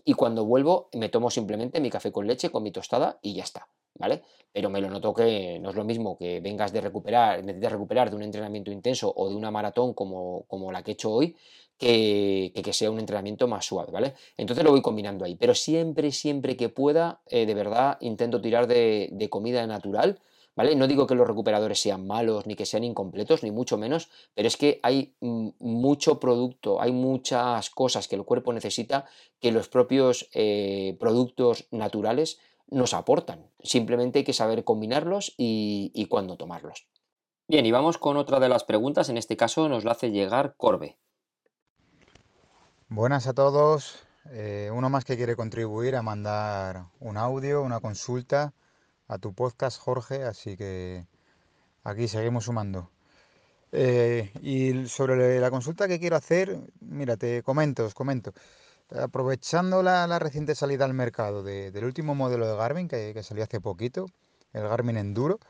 y cuando vuelvo me tomo simplemente mi café con leche, con mi tostada y ya está. ¿Vale? Pero me lo noto que no es lo mismo que vengas de recuperar, de recuperar de un entrenamiento intenso o de una maratón como, como la que he hecho hoy, que, que, sea un entrenamiento más suave, ¿vale? Entonces lo voy combinando ahí, pero siempre, siempre que pueda, eh, de verdad, intento tirar de, de comida natural, ¿Vale? No digo que los recuperadores sean malos ni que sean incompletos, ni mucho menos, pero es que hay mucho producto, hay muchas cosas que el cuerpo necesita que los propios eh, productos naturales nos aportan. Simplemente hay que saber combinarlos y, cuándo tomarlos. Bien, y vamos con otra de las preguntas. En este caso nos la hace llegar Corbe. Buenas a todos. Eh, uno más que quiere contribuir a mandar un audio, una consulta a tu podcast, Jorge. Así que aquí seguimos sumando. Eh, y sobre la consulta que quiero hacer, mira, te comento, os comento. Aprovechando la, reciente salida al mercado del último modelo de Garmin que, salió hace poquito, el Garmin Enduro,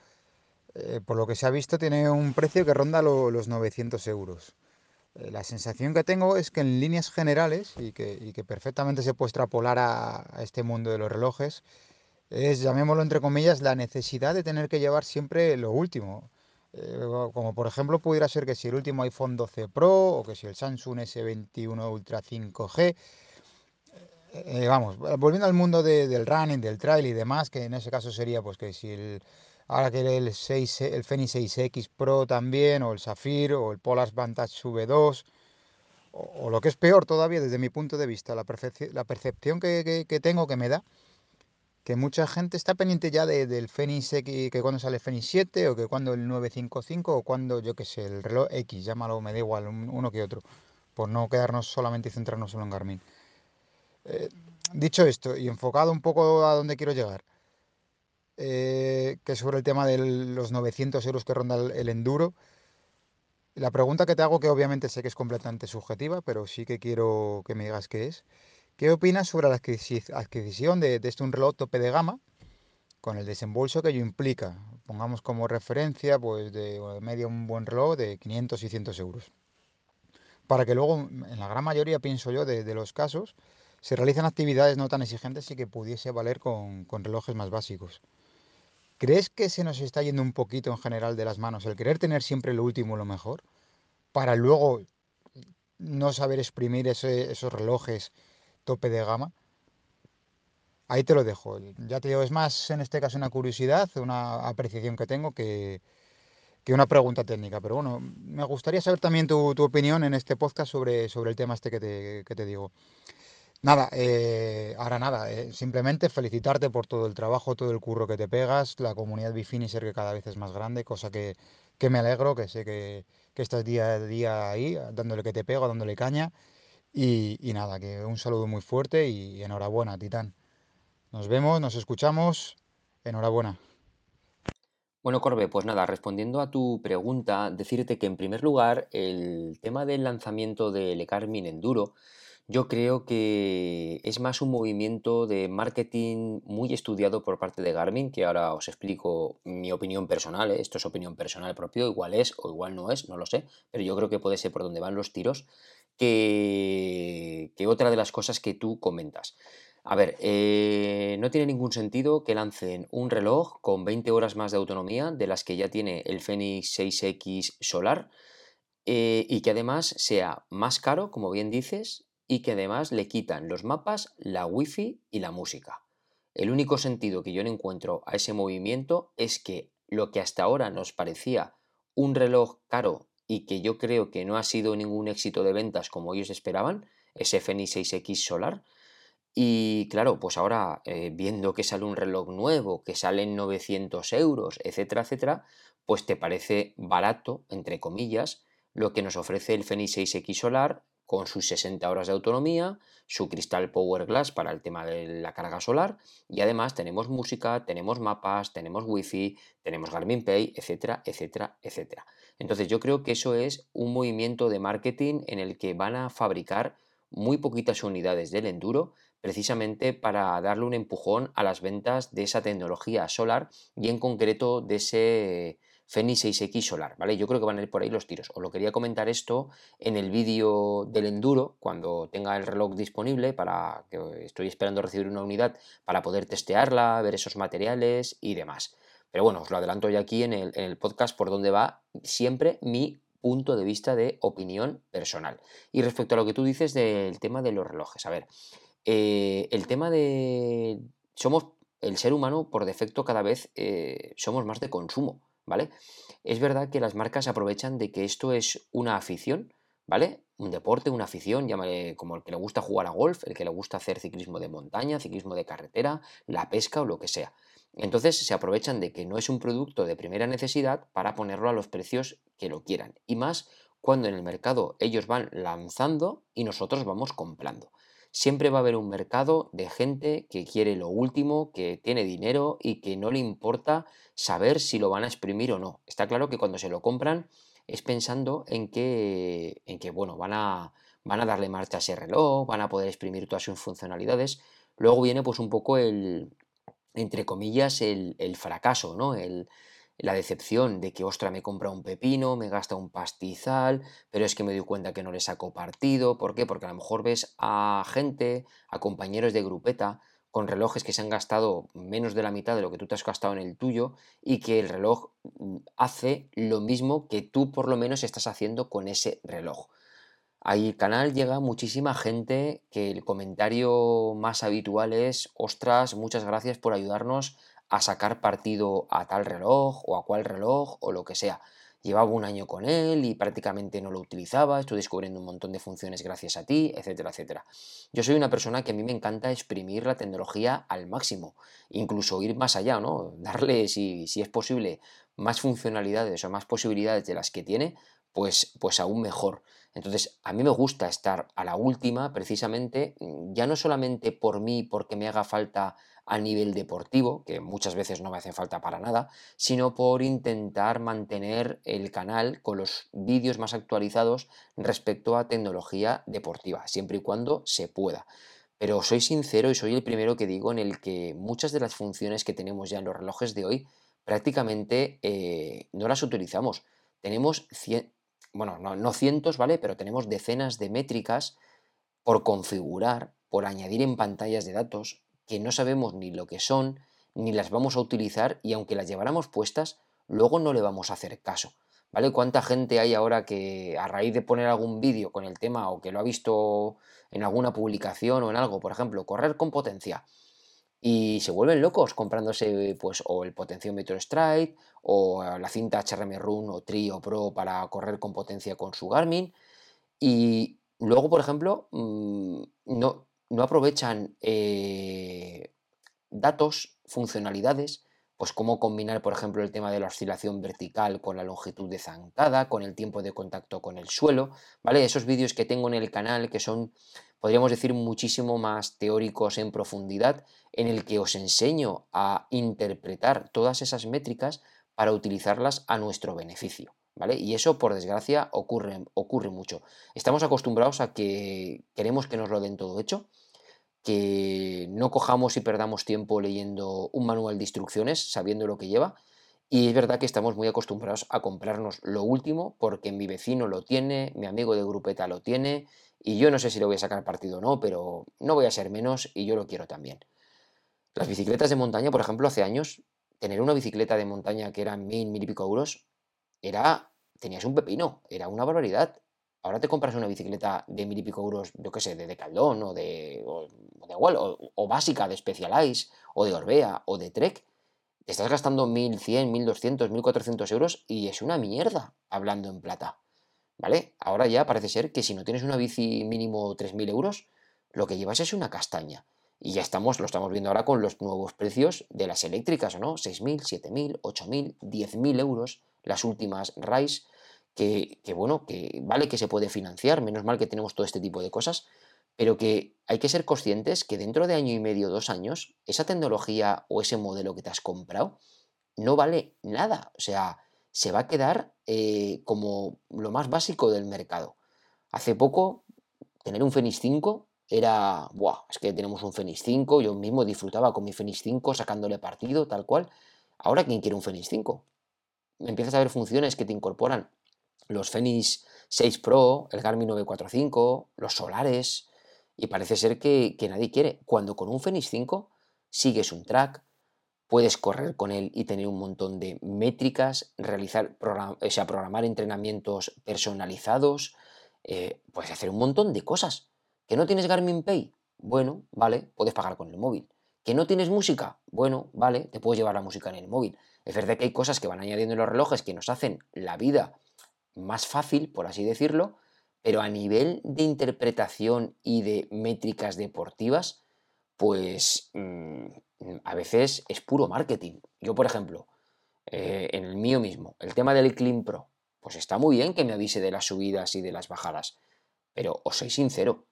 eh, por lo que se ha visto tiene un precio que ronda los 900 euros. Eh, la sensación que tengo es que en líneas generales, y que, perfectamente se puede extrapolar a, este mundo de los relojes, es, llamémoslo entre comillas, la necesidad de tener que llevar siempre lo último. Eh, como por ejemplo pudiera ser que si el último iPhone 12 Pro o que si el Samsung S21 Ultra 5G, eh, vamos, volviendo al mundo del running, del trail y demás, que en ese caso sería pues que si el, ahora que el, 6, el Fenix 6X Pro también, o el Sapphire, o el Polar Vantage V2, o, lo que es peor todavía desde mi punto de vista, la, percepción que, tengo que me da, que mucha gente está pendiente ya del Fenix X, que cuando sale el Fenix 7, o que cuando el 955, o cuando, yo que sé, el reloj X, llámalo, me da igual, uno que otro, por no quedarnos solamente y centrarnos solo en Garmin. Eh, dicho esto y enfocado un poco a donde quiero llegar, eh, que es sobre el tema de los 900 euros que ronda el, enduro, la pregunta que te hago, que obviamente sé que es completamente subjetiva, pero sí que quiero que me digas qué es. ¿Qué opinas sobre la adquisición de, de este un reloj tope de gama con el desembolso que ello implica? Pongamos como referencia, pues de, media un buen reloj de 500 y 600 euros. Para que luego, en la gran mayoría, pienso yo, de los casos, se realizan actividades no tan exigentes y que pudiese valer con, relojes más básicos. ¿Crees que se nos está yendo un poquito en general de las manos el querer tener siempre lo último, lo mejor, para luego no saber exprimir esos relojes tope de gama? ahí te lo dejo. Ya te digo, es más en este caso una curiosidad, una apreciación que tengo que, que una pregunta técnica. Pero bueno, me gustaría saber también tu, tu opinión en este podcast sobre, sobre el tema este que te, que te digo. Nada, eh, ahora nada, eh, simplemente felicitarte por todo el trabajo, todo el curro que te pegas, la comunidad Bifinisher que cada vez es más grande, cosa que, que me alegro, que sé que, que estás día a día ahí, dándole que te pego, dándole caña. Y, y nada, que un saludo muy fuerte y enhorabuena, Titán. Nos vemos, nos escuchamos. Enhorabuena. Bueno, Corbe, pues nada, respondiendo a tu pregunta, decirte que en primer lugar el tema del lanzamiento del Garmin Enduro, yo creo que es más un movimiento de marketing muy estudiado por parte de Garmin, que ahora os explico mi opinión personal, ¿eh? esto es opinión personal propio, igual es o igual no es, no lo sé, pero yo creo que puede ser por donde van los tiros, que, que otra de las cosas que tú comentas. A ver, eh, no tiene ningún sentido que lancen un reloj con 20 horas más de autonomía de las que ya tiene el Fenix 6X Solar eh, y que además sea más caro, como bien dices, y que además le quitan los mapas, la wifi y la música. El único sentido que yo no encuentro a ese movimiento es que lo que hasta ahora nos parecía un reloj caro y que yo creo que no ha sido ningún éxito de ventas como ellos esperaban, ese Fenix 6X Solar, y claro, pues ahora eh, viendo que sale un reloj nuevo, que sale en 900 euros, etcétera, etcétera, pues te parece barato, entre comillas, lo que nos ofrece el Fenix 6X Solar con sus 60 horas de autonomía, su cristal Power Glass para el tema de la carga solar y además tenemos música, tenemos mapas, tenemos wifi, tenemos Garmin Pay, etcétera, etcétera, etcétera. Entonces yo creo que eso es un movimiento de marketing en el que van a fabricar muy poquitas unidades del enduro precisamente para darle un empujón a las ventas de esa tecnología solar y en concreto de ese Fenix 6X solar, ¿vale? Yo creo que van a ir por ahí los tiros. Os lo quería comentar esto en el vídeo del enduro, cuando tenga el reloj disponible, para que estoy esperando recibir una unidad para poder testearla, ver esos materiales y demás. Pero bueno, os lo adelanto ya aquí en el, en el podcast por donde va siempre mi punto de vista de opinión personal. Y respecto a lo que tú dices del tema de los relojes, a ver, eh, el tema de... Somos, el ser humano por defecto cada vez eh, somos más de consumo, ¿vale? Es verdad que las marcas aprovechan de que esto es una afición, ¿vale? Un deporte, una afición, llámale como el que le gusta jugar a golf, el que le gusta hacer ciclismo de montaña, ciclismo de carretera, la pesca o lo que sea. Entonces se aprovechan de que no es un producto de primera necesidad para ponerlo a los precios que lo quieran. Y más cuando en el mercado ellos van lanzando y nosotros vamos comprando. Siempre va a haber un mercado de gente que quiere lo último, que tiene dinero y que no le importa saber si lo van a exprimir o no. Está claro que cuando se lo compran es pensando en que, en que bueno, van a, van a darle marcha a ese reloj, van a poder exprimir todas sus funcionalidades. Luego viene pues un poco el, entre comillas, el, el fracaso, ¿no? El, la decepción de que, ostra, me compra un pepino, me gasta un pastizal, pero es que me doy cuenta que no le saco partido. ¿Por qué? Porque a lo mejor ves a gente, a compañeros de grupeta, con relojes que se han gastado menos de la mitad de lo que tú te has gastado en el tuyo y que el reloj mm, hace lo mismo que tú por lo menos estás haciendo con ese reloj. Al canal llega muchísima gente que el comentario más habitual es, ostras, muchas gracias por ayudarnos a sacar partido a tal reloj o a cual reloj o lo que sea. Llevaba un año con él y prácticamente no lo utilizaba, estoy descubriendo un montón de funciones gracias a ti, etcétera, etcétera. Yo soy una persona que a mí me encanta exprimir la tecnología al máximo, incluso ir más allá, ¿no? Darle, si, si es posible, más funcionalidades o más posibilidades de las que tiene, pues, pues aún mejor. Entonces, a mí me gusta estar a la última, precisamente, ya no solamente por mí, porque me haga falta a nivel deportivo, que muchas veces no me hace falta para nada, sino por intentar mantener el canal con los vídeos más actualizados respecto a tecnología deportiva, siempre y cuando se pueda. Pero soy sincero y soy el primero que digo en el que muchas de las funciones que tenemos ya en los relojes de hoy prácticamente eh, no las utilizamos. Tenemos, bueno, no, no cientos, ¿vale? Pero tenemos decenas de métricas por configurar, por añadir en pantallas de datos, que no sabemos ni lo que son, ni las vamos a utilizar y aunque las lleváramos puestas, luego no le vamos a hacer caso. ¿Vale? ¿Cuánta gente hay ahora que a raíz de poner algún vídeo con el tema o que lo ha visto en alguna publicación o en algo, por ejemplo, correr con potencia? y se vuelven locos comprándose pues o el potenciómetro Stride o la cinta HRM Run o Tri o Pro para correr con potencia con su Garmin y luego por ejemplo mm, no, no aprovechan eh, datos, funcionalidades pues cómo combinar, por ejemplo, el tema de la oscilación vertical con la longitud de zancada, con el tiempo de contacto con el suelo, ¿vale? Esos vídeos que tengo en el canal que son, podríamos decir, muchísimo más teóricos en profundidad, en el que os enseño a interpretar todas esas métricas para utilizarlas a nuestro beneficio, ¿vale? Y eso, por desgracia, ocurre, ocurre mucho. Estamos acostumbrados a que queremos que nos lo den todo hecho, que no cojamos y perdamos tiempo leyendo un manual de instrucciones, sabiendo lo que lleva. Y es verdad que estamos muy acostumbrados a comprarnos lo último porque mi vecino lo tiene, mi amigo de grupeta lo tiene y yo no sé si lo voy a sacar partido o no, pero no voy a ser menos y yo lo quiero también. Las bicicletas de montaña, por ejemplo, hace años, tener una bicicleta de montaña que eran mil, mil y pico euros, era, tenías un pepino, era una barbaridad. Ahora te compras una bicicleta de mil y pico euros, yo qué sé, de Decathlon o de, o, igual, o, básica de Specialized o de Orbea o de Trek, te estás gastando 1.100, 1.200, 1.400 euros y es una mierda hablando en plata. ¿Vale? Ahora ya parece ser que si no tienes una bici mínimo 3.000 euros, lo que llevas es una castaña. Y ya estamos, lo estamos viendo ahora con los nuevos precios de las eléctricas, ¿o no? 6.000, 7.000, 8.000, 10.000 euros, las últimas RISE que, bueno, que vale que se puede financiar, menos mal que tenemos todo este tipo de cosas, pero que hay que ser conscientes que dentro de año y medio, dos años, esa tecnología o ese modelo que te has comprado no vale nada. O sea, se va a quedar eh, como lo más básico del mercado. Hace poco, tener un Fenix 5 era, ¡buah! Es que tenemos un Fenix 5, yo mismo disfrutaba con mi Fenix 5 sacándole partido, tal cual. Ahora, ¿quién quiere un Fenix 5? Empiezas a ver funciones que te incorporan los Fenix 6 Pro, el Garmin 945, los solares, y parece ser que, nadie quiere. Cuando con un Fenix 5 sigues un track, puedes correr con él y tener un montón de métricas, realizar, sea, programar entrenamientos personalizados, eh, puedes hacer un montón de cosas. ¿Que no tienes Garmin Pay? Bueno, vale, puedes pagar con el móvil. ¿Que no tienes música? Bueno, vale, te puedes llevar la música en el móvil. Es verdad que hay cosas que van añadiendo en los relojes que nos hacen la vida más fácil, por así decirlo, pero a nivel de interpretación y de métricas deportivas, pues mm, a veces es puro marketing. Yo, por ejemplo, eh, en el mío mismo, el tema del Clean Pro, pues está muy bien que me avise de las subidas y de las bajadas, pero os soy sincero,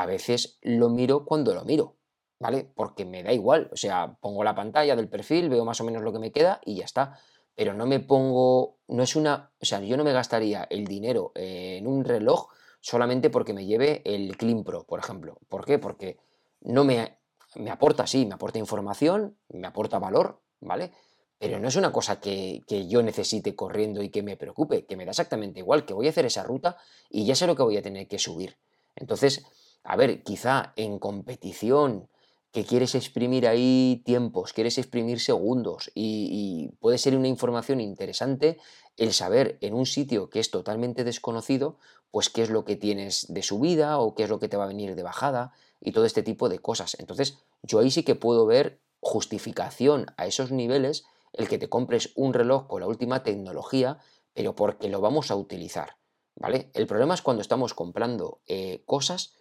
a veces lo miro cuando lo miro, ¿vale? Porque me da igual, o sea, pongo la pantalla del perfil, veo más o menos lo que me queda y ya está pero no me pongo, no es una, o sea, yo no me gastaría el dinero en un reloj solamente porque me lleve el Clean Pro, por ejemplo. ¿Por qué? Porque no me, me aporta, sí, me aporta información, me aporta valor, ¿vale? Pero no es una cosa que, que, yo necesite corriendo y que me preocupe, que me da exactamente igual, que voy a hacer esa ruta y ya sé lo que voy a tener que subir. Entonces, a ver, quizá en competición que quieres exprimir ahí tiempos, quieres exprimir segundos y, puede ser una información interesante el saber en un sitio que es totalmente desconocido, pues qué es lo que tienes de subida o qué es lo que te va a venir de bajada y todo este tipo de cosas. Entonces, yo ahí sí que puedo ver justificación a esos niveles el que te compres un reloj con la última tecnología, pero porque lo vamos a utilizar, ¿vale? El problema es cuando estamos comprando eh, cosas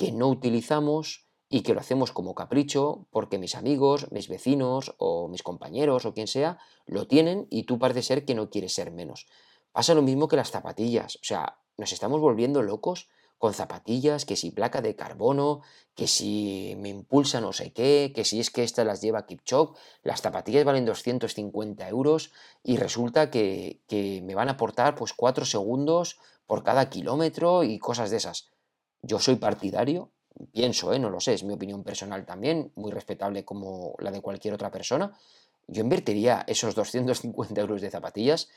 que no utilizamos, y que lo hacemos como capricho porque mis amigos, mis vecinos o mis compañeros o quien sea lo tienen y tú parece ser que no quieres ser menos. Pasa lo mismo que las zapatillas, o sea, nos estamos volviendo locos con zapatillas, que si placa de carbono, que si me impulsa no sé qué, que si es que estas las lleva Kipchok, las zapatillas valen 250 euros y resulta que, que me van a aportar pues 4 segundos por cada kilómetro y cosas de esas. Yo soy partidario pienso, ¿eh? no lo sé, es mi opinión personal también, muy respetable como la de cualquier otra persona, yo invertiría esos 250 euros de zapatillas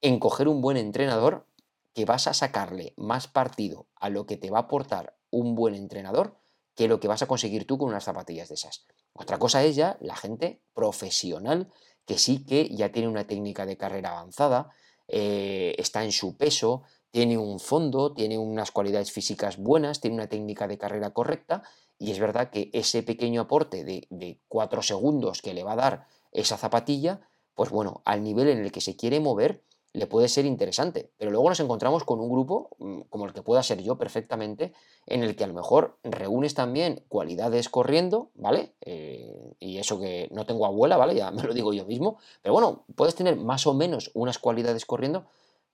en coger un buen entrenador que vas a sacarle más partido a lo que te va a aportar un buen entrenador que lo que vas a conseguir tú con unas zapatillas de esas. Otra cosa es ya la gente profesional que sí que ya tiene una técnica de carrera avanzada, eh, está en su peso, tiene un fondo, tiene unas cualidades físicas buenas, tiene una técnica de carrera correcta Y es verdad que ese pequeño aporte de, 4 segundos que le va a dar esa zapatilla, pues bueno, al nivel en el que se quiere mover, le puede ser interesante. Pero luego nos encontramos con un grupo, mm, como el que pueda ser yo perfectamente, en el que a lo mejor reúnes también cualidades corriendo, ¿vale? Eh, y eso que no tengo abuela, ¿vale? Ya me lo digo yo mismo. Pero bueno, puedes tener más o menos unas cualidades corriendo,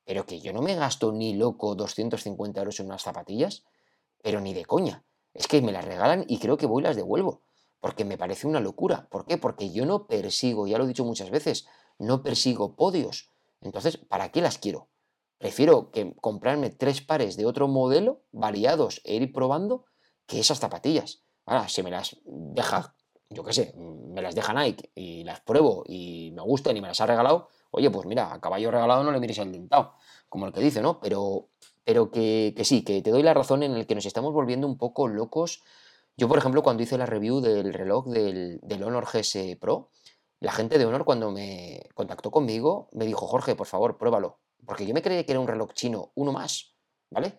pero que yo no me gasto ni loco 250 euros en unas zapatillas, pero ni de coña. Es que me las regalan y creo que voy y las devuelvo. Porque me parece una locura. ¿Por qué? Porque yo no persigo, ya lo he dicho muchas veces, no persigo podios entonces, ¿para qué las quiero? Prefiero que comprarme tres pares de otro modelo, variados, e ir probando, que esas zapatillas. Ahora, si me las deja, yo qué sé, me las deja Nike y las pruebo y me gustan y me las ha regalado, oye, pues mira, a caballo regalado no le mires el dentado, como el que dice, ¿no? Pero, pero que, sí, que te doy la razón en el que nos estamos volviendo un poco locos. Yo, por ejemplo, cuando hice la review del reloj del, del Honor GS Pro, la gente de Honor cuando me contactó conmigo me dijo, Jorge, por favor, pruébalo. Porque yo me creía que era un reloj chino, uno más, ¿vale?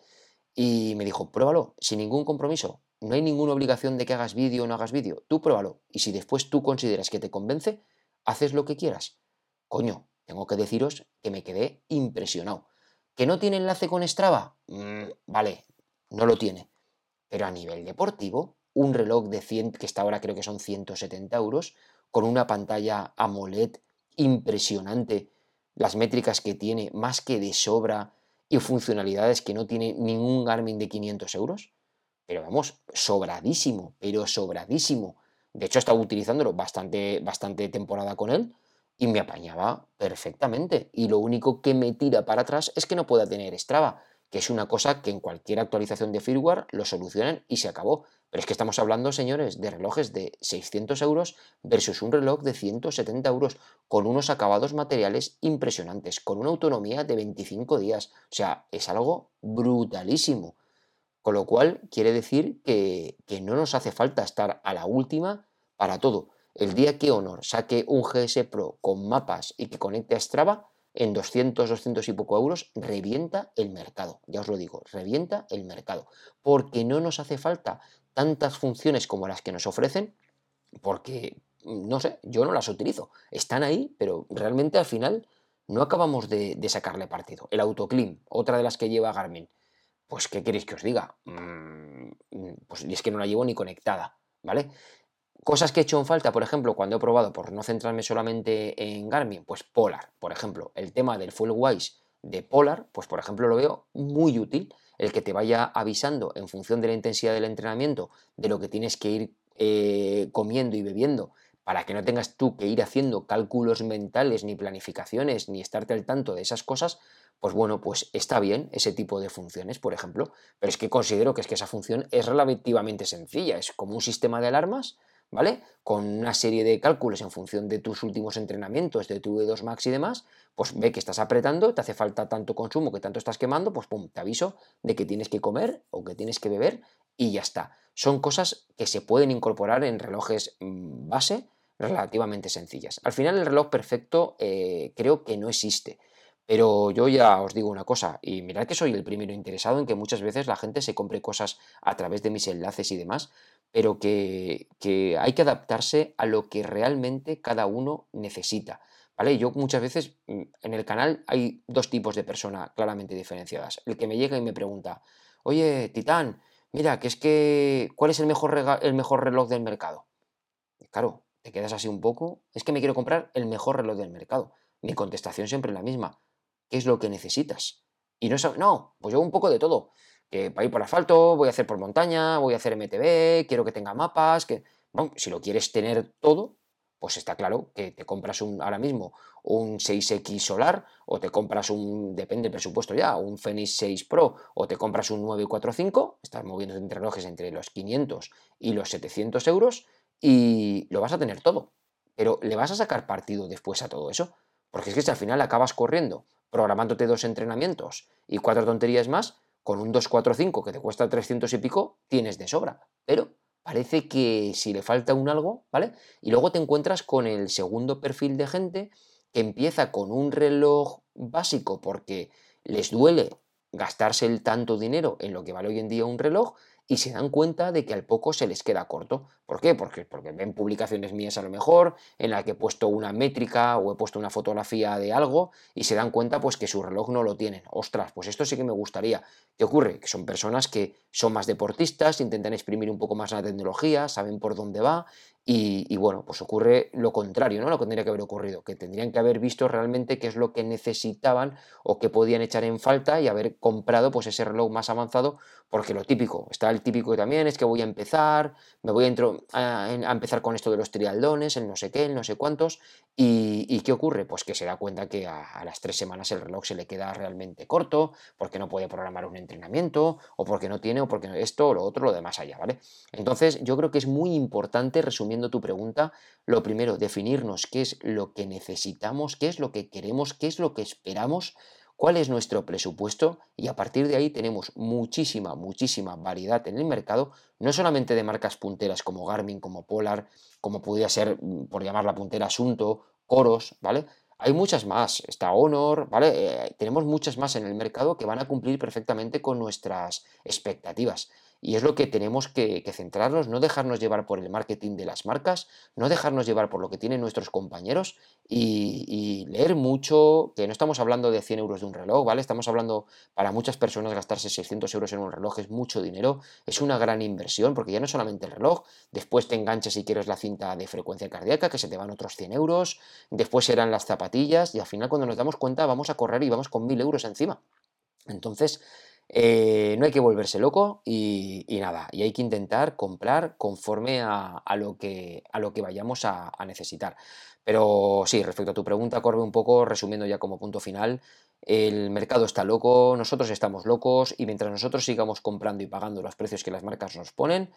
Y me dijo, pruébalo, sin ningún compromiso. No hay ninguna obligación de que hagas vídeo o no hagas vídeo. Tú pruébalo. Y si después tú consideras que te convence, haces lo que quieras. Coño, tengo que deciros que me quedé impresionado. ¿Que no tiene enlace con Strava? Mm, vale, no lo tiene. Pero a nivel deportivo, un reloj de 100, que está ahora creo que son 170 euros, con una pantalla AMOLED impresionante, las métricas que tiene más que de sobra y funcionalidades que no tiene ningún Garmin de 500 euros. Pero vamos, sobradísimo, pero sobradísimo. De hecho, estaba utilizándolo bastante, bastante temporada con él y me apañaba perfectamente. Y lo único que me tira para atrás es que no pueda tener Strava, que es una cosa que en cualquier actualización de firmware lo solucionan y se acabó. Pero es que estamos hablando, señores, de relojes de 600 euros versus un reloj de 170 euros, con unos acabados materiales impresionantes, con una autonomía de 25 días. O sea, es algo brutalísimo. Con lo cual, quiere decir que, que no nos hace falta estar a la última para todo. El día que Honor saque un GS Pro con mapas y que conecte a Strava, en 200, 200 y poco euros, revienta el mercado. Ya os lo digo, revienta el mercado. Porque no nos hace falta tantas funciones como las que nos ofrecen, porque, no sé, yo no las utilizo. Están ahí, pero realmente al final no acabamos de, sacarle partido. El autoclean, otra de las que lleva Garmin. Pues, ¿qué queréis que os diga? Mm, pues es que no la llevo ni conectada, ¿vale? Cosas que he hecho en falta, por ejemplo, cuando he probado, por no centrarme solamente en Garmin, pues Polar, por ejemplo, el tema del Full Wise de Polar, pues por ejemplo lo veo muy útil. El que te vaya avisando en función de la intensidad del entrenamiento, de lo que tienes que ir eh, comiendo y bebiendo, para que no tengas tú que ir haciendo cálculos mentales, ni planificaciones, ni estarte al tanto de esas cosas, pues bueno, pues está bien ese tipo de funciones, por ejemplo, pero es que considero que es que esa función es relativamente sencilla, es como un sistema de alarmas, ¿vale? Con una serie de cálculos en función de tus últimos entrenamientos, de tu V2 Max y demás, pues ve que estás apretando, te hace falta tanto consumo, que tanto estás quemando, pues pum, te aviso de que tienes que comer o que tienes que beber y ya está. Son cosas que se pueden incorporar en relojes mm, base relativamente sencillas. Al final el reloj perfecto eh, creo que no existe. Pero yo ya os digo una cosa, y mirad que soy el primero interesado en que muchas veces la gente se compre cosas a través de mis enlaces y demás, pero que, hay que adaptarse a lo que realmente cada uno necesita. ¿Vale? Yo muchas veces mm, en el canal hay dos tipos de personas claramente diferenciadas. El que me llega y me pregunta, oye, Titán, mira, que es que, ¿cuál es el mejor, el mejor reloj del mercado? claro, te quedas así un poco, es que me quiero comprar el mejor reloj del mercado. Mi contestación siempre es la misma. ¿Qué es lo que necesitas? Y no, no, pues yo un poco de todo que para ir por asfalto, voy a hacer por montaña, voy a hacer MTB, quiero que tenga mapas, que, bueno, si lo quieres tener todo, pues está claro que te compras un, ahora mismo un 6X solar o te compras un, depende del presupuesto ya, un Fenix 6 Pro o te compras un 945, estás moviendo entre relojes entre los 500 y los 700 euros y lo vas a tener todo. Pero ¿le vas a sacar partido después a todo eso? Porque es que si al final acabas corriendo, programándote dos entrenamientos y cuatro tonterías más, con un 245 que te cuesta 300 y pico, tienes de sobra. Pero parece que si le falta un algo, ¿vale? Y luego te encuentras con el segundo perfil de gente que empieza con un reloj básico porque les duele gastarse el tanto dinero en lo que vale hoy en día un reloj y se dan cuenta de que al poco se les queda corto. ¿Por qué? Porque, porque ven publicaciones mías a lo mejor en las que he puesto una métrica o he puesto una fotografía de algo y se dan cuenta pues que su reloj no lo tienen. Ostras, pues esto sí que me gustaría. ¿Qué ocurre? Que son personas que son más deportistas, intentan exprimir un poco más la tecnología, saben por dónde va y, bueno, pues ocurre lo contrario, ¿no? Lo que tendría que haber ocurrido, que tendrían que haber visto realmente qué es lo que necesitaban o que podían echar en falta y haber comprado pues ese reloj más avanzado, porque lo típico, está el típico también es que voy a empezar, me voy a, empezar con esto de los trialdones, el no sé qué, el no sé cuántos, y, ¿qué ocurre? Pues que se da cuenta que a, a, las tres semanas el reloj se le queda realmente corto, porque no puede programar un entrenamiento, o porque no tiene, o porque esto, o lo otro, lo demás allá, ¿vale? Entonces yo creo que es muy importante resumir tu pregunta, lo primero, definirnos qué es lo que necesitamos, qué es lo que queremos, qué es lo que esperamos, cuál es nuestro presupuesto y a partir de ahí tenemos muchísima, muchísima variedad en el mercado, no solamente de marcas punteras como Garmin, como Polar, como podría ser, mm, por llamar la puntera, Asunto, Coros, ¿vale? Hay muchas más, está Honor, ¿vale? Eh, tenemos muchas más en el mercado que van a cumplir perfectamente con nuestras expectativas. Y es lo que tenemos que, centrarnos, no dejarnos llevar por el marketing de las marcas, no dejarnos llevar por lo que tienen nuestros compañeros y, leer mucho, que no estamos hablando de 100 euros de un reloj, ¿vale? Estamos hablando, para muchas personas gastarse 600 euros en un reloj es mucho dinero, es una gran inversión, porque ya no solamente el reloj, después te enganchas si quieres la cinta de frecuencia cardíaca, que se te van otros 100 euros, después serán las zapatillas y al final cuando nos damos cuenta vamos a correr y vamos con 1000 euros encima. Entonces, eh, no hay que volverse loco y, nada, y hay que intentar comprar conforme a, lo, que, a lo, que, vayamos a, necesitar. Pero sí, respecto a tu pregunta, Corbe, un poco resumiendo ya como punto final, el mercado está loco, nosotros estamos locos y mientras nosotros sigamos comprando y pagando los precios que las marcas nos ponen,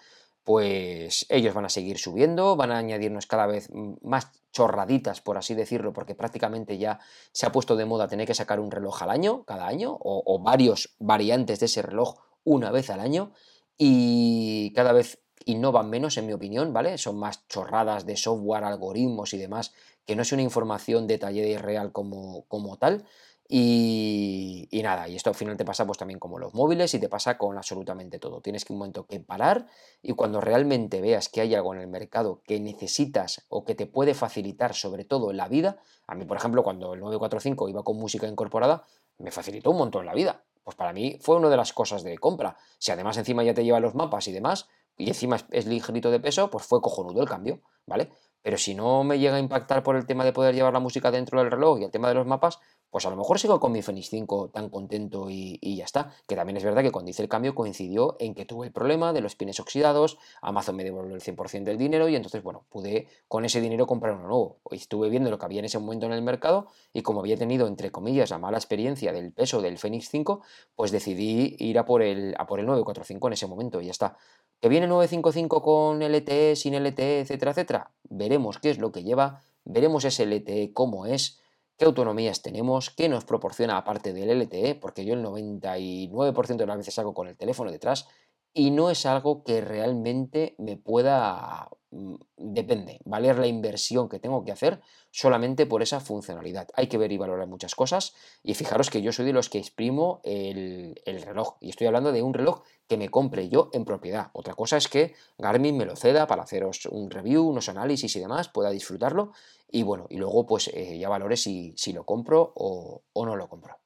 pues ellos van a seguir subiendo, van a añadirnos cada vez más chorraditas, por así decirlo, porque prácticamente ya se ha puesto de moda tener que sacar un reloj al año, cada año, o, varios variantes de ese reloj una vez al año, y cada vez innovan menos, en mi opinión, ¿vale? Son más chorradas de software, algoritmos y demás, que no es una información detallada y real como, como tal. Y, nada, y esto al final te pasa pues también como los móviles y te pasa con absolutamente todo. Tienes que un momento que parar y cuando realmente veas que hay algo en el mercado que necesitas o que te puede facilitar sobre todo la vida, a mí por ejemplo cuando el 945 iba con música incorporada, me facilitó un montón la vida. Pues para mí fue una de las cosas de compra. Si además encima ya te lleva los mapas y demás, y encima es, es ligerito de peso, pues fue cojonudo el cambio, ¿vale? Pero si no me llega a impactar por el tema de poder llevar la música dentro del reloj y el tema de los mapas, pues a lo mejor sigo con mi Fenix 5 tan contento y, ya está. Que también es verdad que cuando hice el cambio coincidió en que tuve el problema de los pines oxidados, Amazon me devolvió el 100% del dinero y entonces, bueno, pude con ese dinero comprar uno nuevo. Estuve viendo lo que había en ese momento en el mercado y como había tenido, entre comillas, la mala experiencia del peso del Fenix 5, pues decidí ir a por el, a por el 945 en ese momento y ya está. ¿Que viene 955 con LTE, sin LTE, etcétera, etcétera? Veremos qué es lo que lleva, veremos ese LTE cómo es, qué autonomías tenemos, qué nos proporciona aparte del LTE, porque yo el 99% de las veces salgo con el teléfono detrás y no es algo que realmente me pueda, mm, depende, valer la inversión que tengo que hacer solamente por esa funcionalidad. Hay que ver y valorar muchas cosas y fijaros que yo soy de los que exprimo el, reloj y estoy hablando de un reloj que me compre yo en propiedad. Otra cosa es que Garmin me lo ceda para haceros un review, unos análisis y demás, pueda disfrutarlo y bueno, y luego pues eh, ya valore si, lo compro o no lo compro.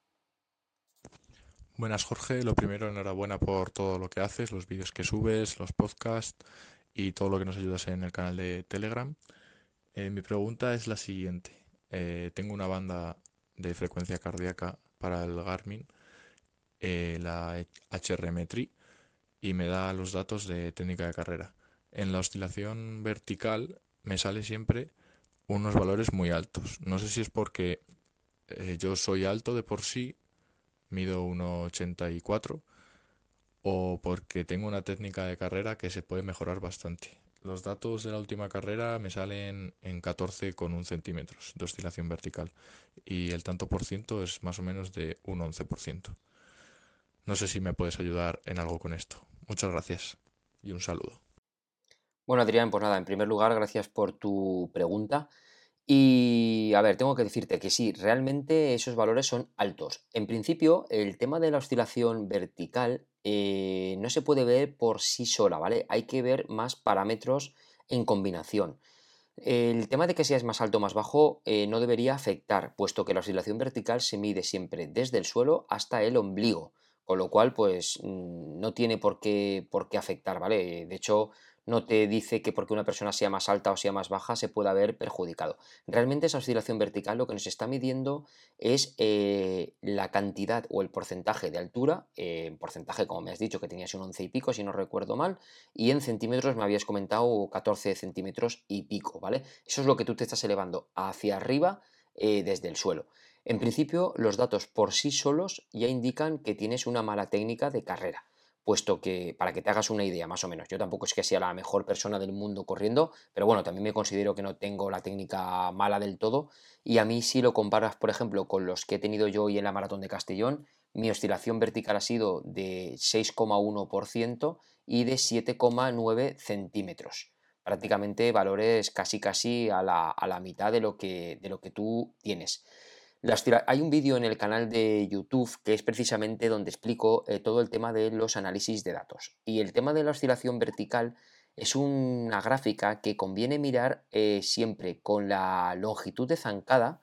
Buenas Jorge, lo primero enhorabuena por todo lo que haces, los vídeos que subes, los podcasts y todo lo que nos ayudas en el canal de Telegram. Eh, mi pregunta es la siguiente. Eh, tengo una banda de frecuencia cardíaca para el Garmin, la HRMetry, y me da los datos de técnica de carrera. En la oscilación vertical me sale siempre unos valores muy altos. No sé si es porque yo soy alto de por sí mido 1,84 o porque tengo una técnica de carrera que se puede mejorar bastante. Los datos de la última carrera me salen en 14,1 centímetros de oscilación vertical y el tanto por ciento es más o menos de un 11%. No sé si me puedes ayudar en algo con esto. Muchas gracias y un saludo. Bueno, Adrián, pues nada, en primer lugar, gracias por tu pregunta. Y a ver, tengo que decirte que sí, realmente esos valores son altos. En principio, el tema de la oscilación vertical eh, no se puede ver por sí sola, ¿vale? Hay que ver más parámetros en combinación. El tema de que seas más alto o más bajo eh, no debería afectar, puesto que la oscilación vertical se mide siempre desde el suelo hasta el ombligo, con lo cual pues mm, no tiene por qué, por qué afectar, ¿vale? De hecho, no te dice que porque una persona sea más alta o sea más baja se pueda ver perjudicado. Realmente esa oscilación vertical lo que nos está midiendo es eh, la cantidad o el porcentaje de altura, eh, en porcentaje como me has dicho que tenías un 11 y pico si no recuerdo mal, y en centímetros me habías comentado 14 centímetros y pico, ¿vale? Eso es lo que tú te estás elevando hacia arriba eh, desde el suelo. En principio los datos por sí solos ya indican que tienes una mala técnica de carrera puesto que, para que te hagas una idea más o menos, yo tampoco es que sea la mejor persona del mundo corriendo, pero bueno, también me considero que no tengo la técnica mala del todo, y a mí si lo comparas, por ejemplo, con los que he tenido yo hoy en la maratón de Castellón, mi oscilación vertical ha sido de 6,1% y de 7,9 centímetros. Prácticamente valores casi casi a la, a la mitad de lo, que, de lo que tú tienes hay un vídeo en el canal de YouTube que es precisamente donde explico eh, todo el tema de los análisis de datos. Y el tema de la oscilación vertical es una gráfica que conviene mirar eh, siempre con la longitud de zancada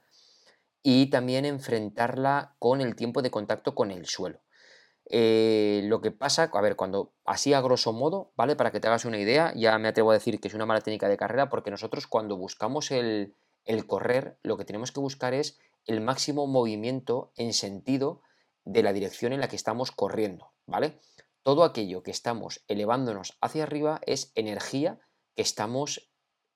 y también enfrentarla con el tiempo de contacto con el suelo. Eh, lo que pasa, a ver, cuando así a grosso modo, ¿vale? Para que te hagas una idea, ya me atrevo a decir que es una mala técnica de carrera porque nosotros cuando buscamos el, el correr, lo que tenemos que buscar es el máximo movimiento en sentido de la dirección en la que estamos corriendo, ¿vale? Todo aquello que estamos elevándonos hacia arriba es energía que estamos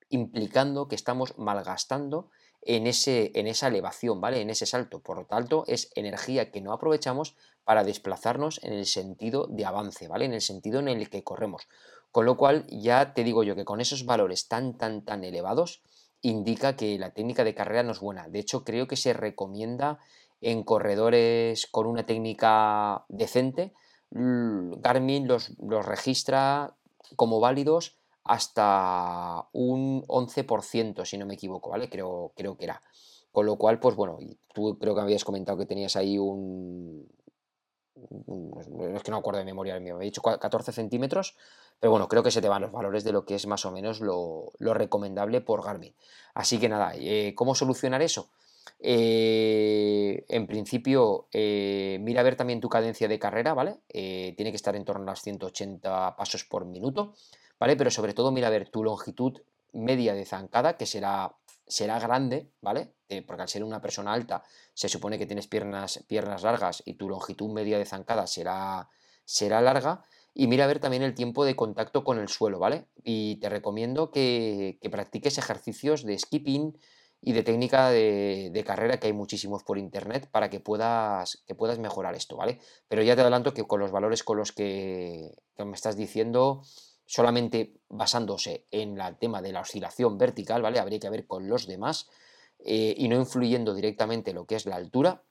implicando, que estamos malgastando en, ese, en esa elevación, ¿vale? En ese salto. Por lo tanto, es energía que no aprovechamos para desplazarnos en el sentido de avance, ¿vale? En el sentido en el que corremos. Con lo cual, ya te digo yo que con esos valores tan, tan, tan elevados, indica que la técnica de carrera no es buena. De hecho, creo que se recomienda en corredores con una técnica decente. Garmin los, registra como válidos hasta un 11%, si no me equivoco, ¿vale? Creo, creo que era. Con lo cual, pues bueno, tú creo que habías comentado que tenías ahí un, es que no acuerdo de memoria mío, he dicho 14 centímetros, pero bueno, creo que se te van los valores de lo que es más o menos lo, recomendable por Garmin. Así que nada, eh, ¿cómo solucionar eso? Eh, en principio, eh, mira a ver también tu cadencia de carrera, ¿vale? tiene que estar en torno a las 180 pasos por minuto, ¿vale? Pero sobre todo mira a ver tu longitud media de zancada, que será será grande, ¿vale? Eh, porque al ser una persona alta se supone que tienes piernas, piernas largas y tu longitud media de zancada será, será larga. Y mira a ver también el tiempo de contacto con el suelo, ¿vale? Y te recomiendo que, practiques ejercicios de skipping y de técnica de, carrera, que hay muchísimos por internet, para que puedas, que puedas mejorar esto, ¿vale? Pero ya te adelanto que con los valores con los que, que me estás diciendo, solamente basándose en el tema de la oscilación vertical, ¿vale? Habría que ver con los demás eh, y no influyendo directamente lo que es la altura.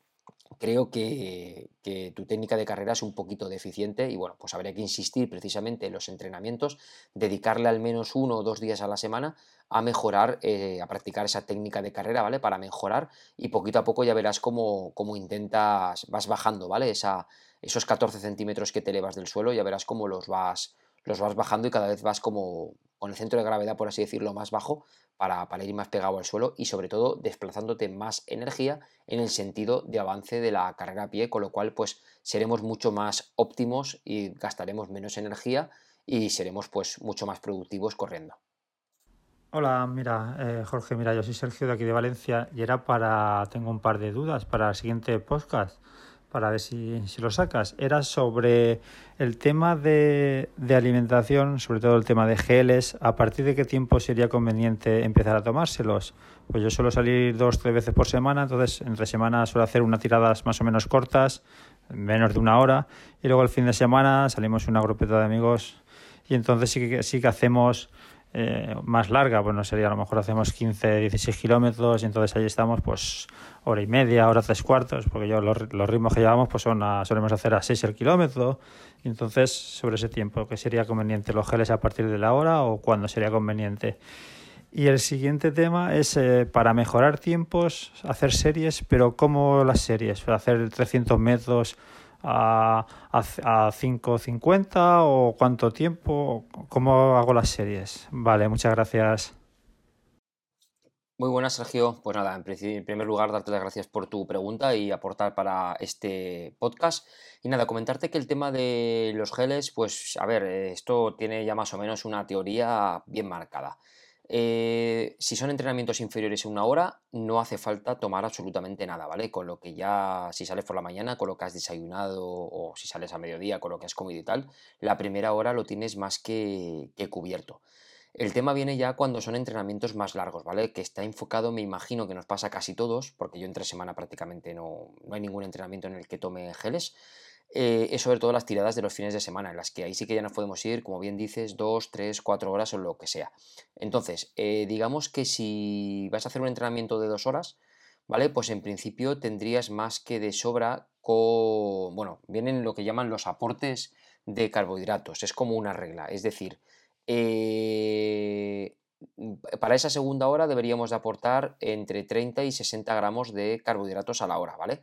Creo que, tu técnica de carrera es un poquito deficiente y bueno, pues habría que insistir precisamente en los entrenamientos, dedicarle al menos uno o dos días a la semana a mejorar, eh, a practicar esa técnica de carrera, ¿vale? Para mejorar y poquito a poco ya verás cómo, cómo intentas, vas bajando, ¿vale? Esa, esos 14 centímetros que te elevas del suelo, ya verás cómo los vas, los vas bajando y cada vez vas como con el centro de gravedad, por así decirlo, más bajo para, para, ir más pegado al suelo y sobre todo desplazándote más energía en el sentido de avance de la carrera a pie, con lo cual pues seremos mucho más óptimos y gastaremos menos energía y seremos pues mucho más productivos corriendo. Hola, mira, eh, Jorge, mira, yo soy Sergio de aquí de Valencia y era para, tengo un par de dudas para el siguiente podcast para ver si, lo sacas. Era sobre el tema de, de, alimentación, sobre todo el tema de geles. ¿A partir de qué tiempo sería conveniente empezar a tomárselos? Pues yo suelo salir dos tres veces por semana, entonces entre semana suelo hacer unas tiradas más o menos cortas, menos de una hora, y luego el fin de semana salimos una grupeta de amigos y entonces sí que, sí que hacemos eh, más larga, bueno, sería a lo mejor hacemos 15, 16 kilómetros y entonces ahí estamos pues hora y media, hora tres cuartos, porque yo los, ritmos que llevamos pues son solemos hacer a 6 el kilómetro y entonces sobre ese tiempo, ¿qué sería conveniente? ¿Los geles a partir de la hora o cuándo sería conveniente? Y el siguiente tema es eh, para mejorar tiempos, hacer series, pero ¿cómo las series? Hacer 300 metros a, a, a 5.50 o cuánto tiempo? ¿Cómo hago las series? Vale, muchas gracias. Muy buenas, Sergio. Pues nada, en, primer lugar, darte las gracias por tu pregunta y aportar para este podcast. Y nada, comentarte que el tema de los geles, pues a ver, esto tiene ya más o menos una teoría bien marcada. Eh, si son entrenamientos inferiores a una hora, no hace falta tomar absolutamente nada, ¿vale? Con lo que ya, si sales por la mañana, con lo que has desayunado o si sales a mediodía, con lo que has comido y tal, la primera hora lo tienes más que, cubierto. El tema viene ya cuando son entrenamientos más largos, ¿vale? Que está enfocado, me imagino que nos pasa casi todos, porque yo entre semana prácticamente no, no hay ningún entrenamiento en el que tome geles. Eh, es sobre todo las tiradas de los fines de semana, en las que ahí sí que ya nos podemos ir, como bien dices, dos, tres, cuatro horas o lo que sea. Entonces, eh, digamos que si vas a hacer un entrenamiento de dos horas, ¿vale? Pues en principio tendrías más que de sobra con, bueno, vienen lo que llaman los aportes de carbohidratos, es como una regla, es decir, eh, para esa segunda hora deberíamos de aportar entre 30 y 60 gramos de carbohidratos a la hora, ¿vale?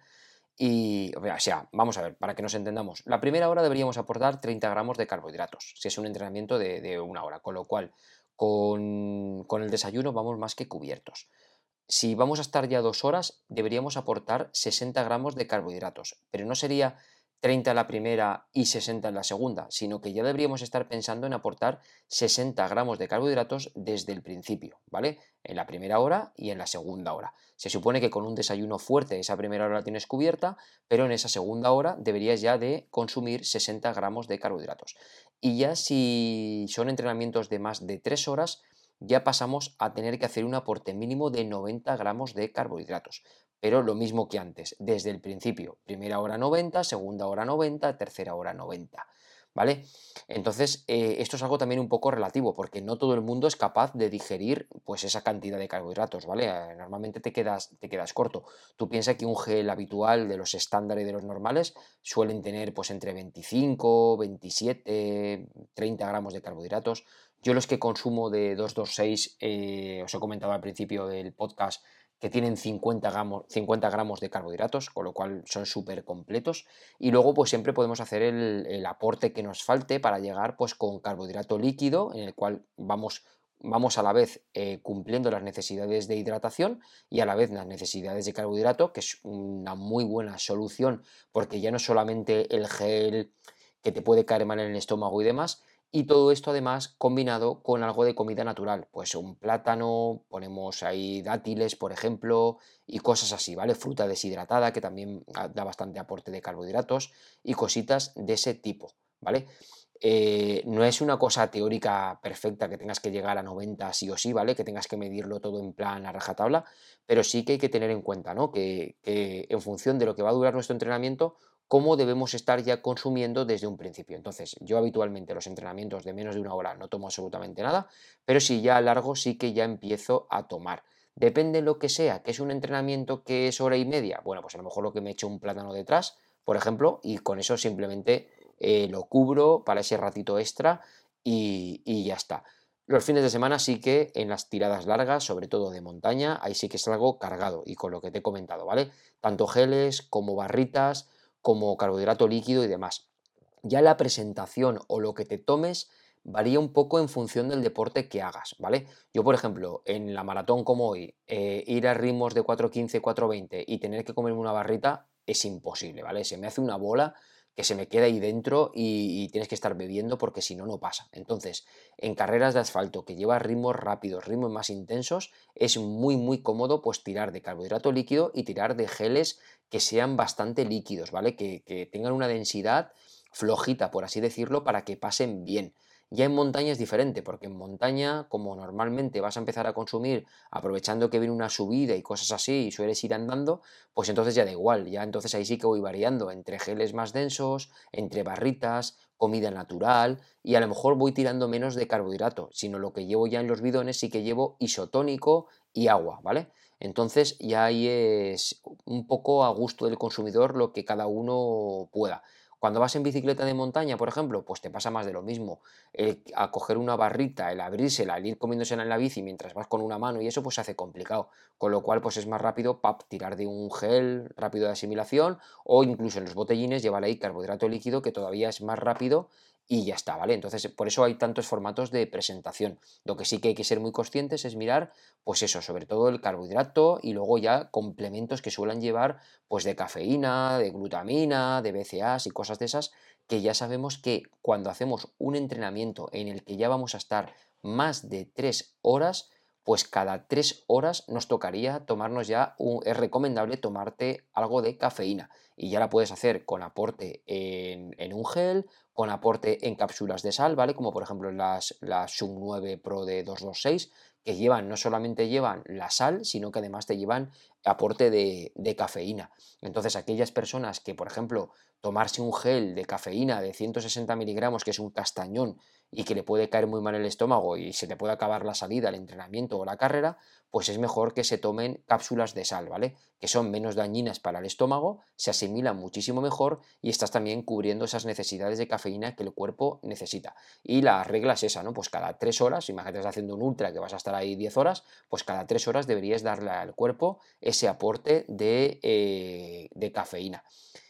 Y, o sea, vamos a ver, para que nos entendamos, la primera hora deberíamos aportar 30 gramos de carbohidratos, si es un entrenamiento de, una hora, con lo cual con, con, el desayuno vamos más que cubiertos. Si vamos a estar ya dos horas, deberíamos aportar 60 gramos de carbohidratos, pero no sería 30 en la primera y 60 en la segunda, sino que ya deberíamos estar pensando en aportar 60 gramos de carbohidratos desde el principio, ¿vale? En la primera hora y en la segunda hora. Se supone que con un desayuno fuerte esa primera hora la tienes cubierta, pero en esa segunda hora deberías ya de consumir 60 gramos de carbohidratos. Y ya si son entrenamientos de más de 3 horas, ya pasamos a tener que hacer un aporte mínimo de 90 gramos de carbohidratos pero lo mismo que antes, desde el principio, primera hora 90, segunda hora 90, tercera hora 90. ¿Vale? Entonces, eh, esto es algo también un poco relativo, porque no todo el mundo es capaz de digerir pues, esa cantidad de carbohidratos, ¿vale? Eh, normalmente te quedas, te quedas corto. Tú piensas que un gel habitual de los estándares de los normales suelen tener pues, entre 25, 27, 30 gramos de carbohidratos. Yo los que consumo de 226, eh, os he comentado al principio del podcast, que tienen 50 gramos, 50 gramos de carbohidratos, con lo cual son súper completos. Y luego pues siempre podemos hacer el, aporte que nos falte para llegar pues con carbohidrato líquido, en el cual vamos, vamos a la vez eh, cumpliendo las necesidades de hidratación y a la vez las necesidades de carbohidrato, que es una muy buena solución porque ya no solamente el gel que te puede caer mal en el estómago y demás, y todo esto además combinado con algo de comida natural, pues un plátano, ponemos ahí dátiles, por ejemplo, y cosas así, ¿vale? Fruta deshidratada, que también da bastante aporte de carbohidratos, y cositas de ese tipo, ¿vale? Eh, no es una cosa teórica perfecta que tengas que llegar a 90 sí o sí, ¿vale? Que tengas que medirlo todo en plan a rajatabla, pero sí que hay que tener en cuenta, ¿no? que en función de lo que va a durar nuestro entrenamiento, cómo debemos estar ya consumiendo desde un principio. Entonces, yo habitualmente los entrenamientos de menos de una hora no tomo absolutamente nada, pero si ya largo sí que ya empiezo a tomar. Depende de lo que sea, que es un entrenamiento que es hora y media, bueno, pues a lo mejor lo que me echo un plátano detrás, por ejemplo, y con eso simplemente eh, lo cubro para ese ratito extra y, y ya está. Los fines de semana sí que en las tiradas largas, sobre todo de montaña, ahí sí que salgo cargado y con lo que te he comentado, ¿vale? Tanto geles como barritas, como carbohidrato líquido y demás. Ya la presentación o lo que te tomes varía un poco en función del deporte que hagas, ¿vale? Yo, por ejemplo, en la maratón como hoy, eh, ir a ritmos de 4.15, 4.20 y tener que comerme una barrita es imposible, ¿vale? Se me hace una bola que se me queda ahí dentro y, tienes que estar bebiendo porque si no, no pasa. Entonces, en carreras de asfalto que lleva ritmos rápidos, ritmos más intensos, es muy, muy cómodo pues tirar de carbohidrato líquido y tirar de geles que sean bastante líquidos, ¿vale? Que, tengan una densidad flojita, por así decirlo, para que pasen bien. Ya en montaña es diferente, porque en montaña, como normalmente vas a empezar a consumir aprovechando que viene una subida y cosas así y sueles ir andando, pues entonces ya da igual, ya entonces ahí sí que voy variando entre geles más densos, entre barritas, comida natural y a lo mejor voy tirando menos de carbohidrato, sino lo que llevo ya en los bidones sí que llevo isotónico y agua, ¿vale? Entonces ya ahí es un poco a gusto del consumidor lo que cada uno pueda. Cuando vas en bicicleta de montaña, por ejemplo, pues te pasa más de lo mismo. a coger una barrita, el abrírsela, el ir comiéndosela en la bici mientras vas con una mano y eso pues se hace complicado. Con lo cual pues es más rápido pap, tirar de un gel rápido de asimilación o incluso en los botellines llevar ahí carbohidrato líquido que todavía es más rápido y ya está, ¿vale? Entonces, por eso hay tantos formatos de presentación. Lo que sí que hay que ser muy conscientes es mirar, pues eso, sobre todo el carbohidrato y luego ya complementos que suelen llevar, pues de cafeína, de glutamina, de BCAAs y cosas de esas, que ya sabemos que cuando hacemos un entrenamiento en el que ya vamos a estar más de tres horas, pues cada tres horas nos tocaría tomarnos ya, un, es recomendable tomarte algo de cafeína y ya la puedes hacer con aporte en, un gel con aporte en cápsulas de sal, ¿vale? Como por ejemplo las, las Sum 9 Pro de 226, que llevan, no solamente llevan la sal, sino que además te llevan aporte de, de, cafeína. Entonces, aquellas personas que, por ejemplo, tomarse un gel de cafeína de 160 miligramos, que es un castañón, y que le puede caer muy mal el estómago y se te puede acabar la salida, el entrenamiento o la carrera, pues es mejor que se tomen cápsulas de sal, ¿vale? Que son menos dañinas para el estómago, se asimilan muchísimo mejor y estás también cubriendo esas necesidades de cafeína que el cuerpo necesita. Y la regla es esa, ¿no? Pues cada tres horas, imagínate haciendo un ultra que vas a estar ahí 10 horas, pues cada tres horas deberías darle al cuerpo ese aporte de, eh, de cafeína.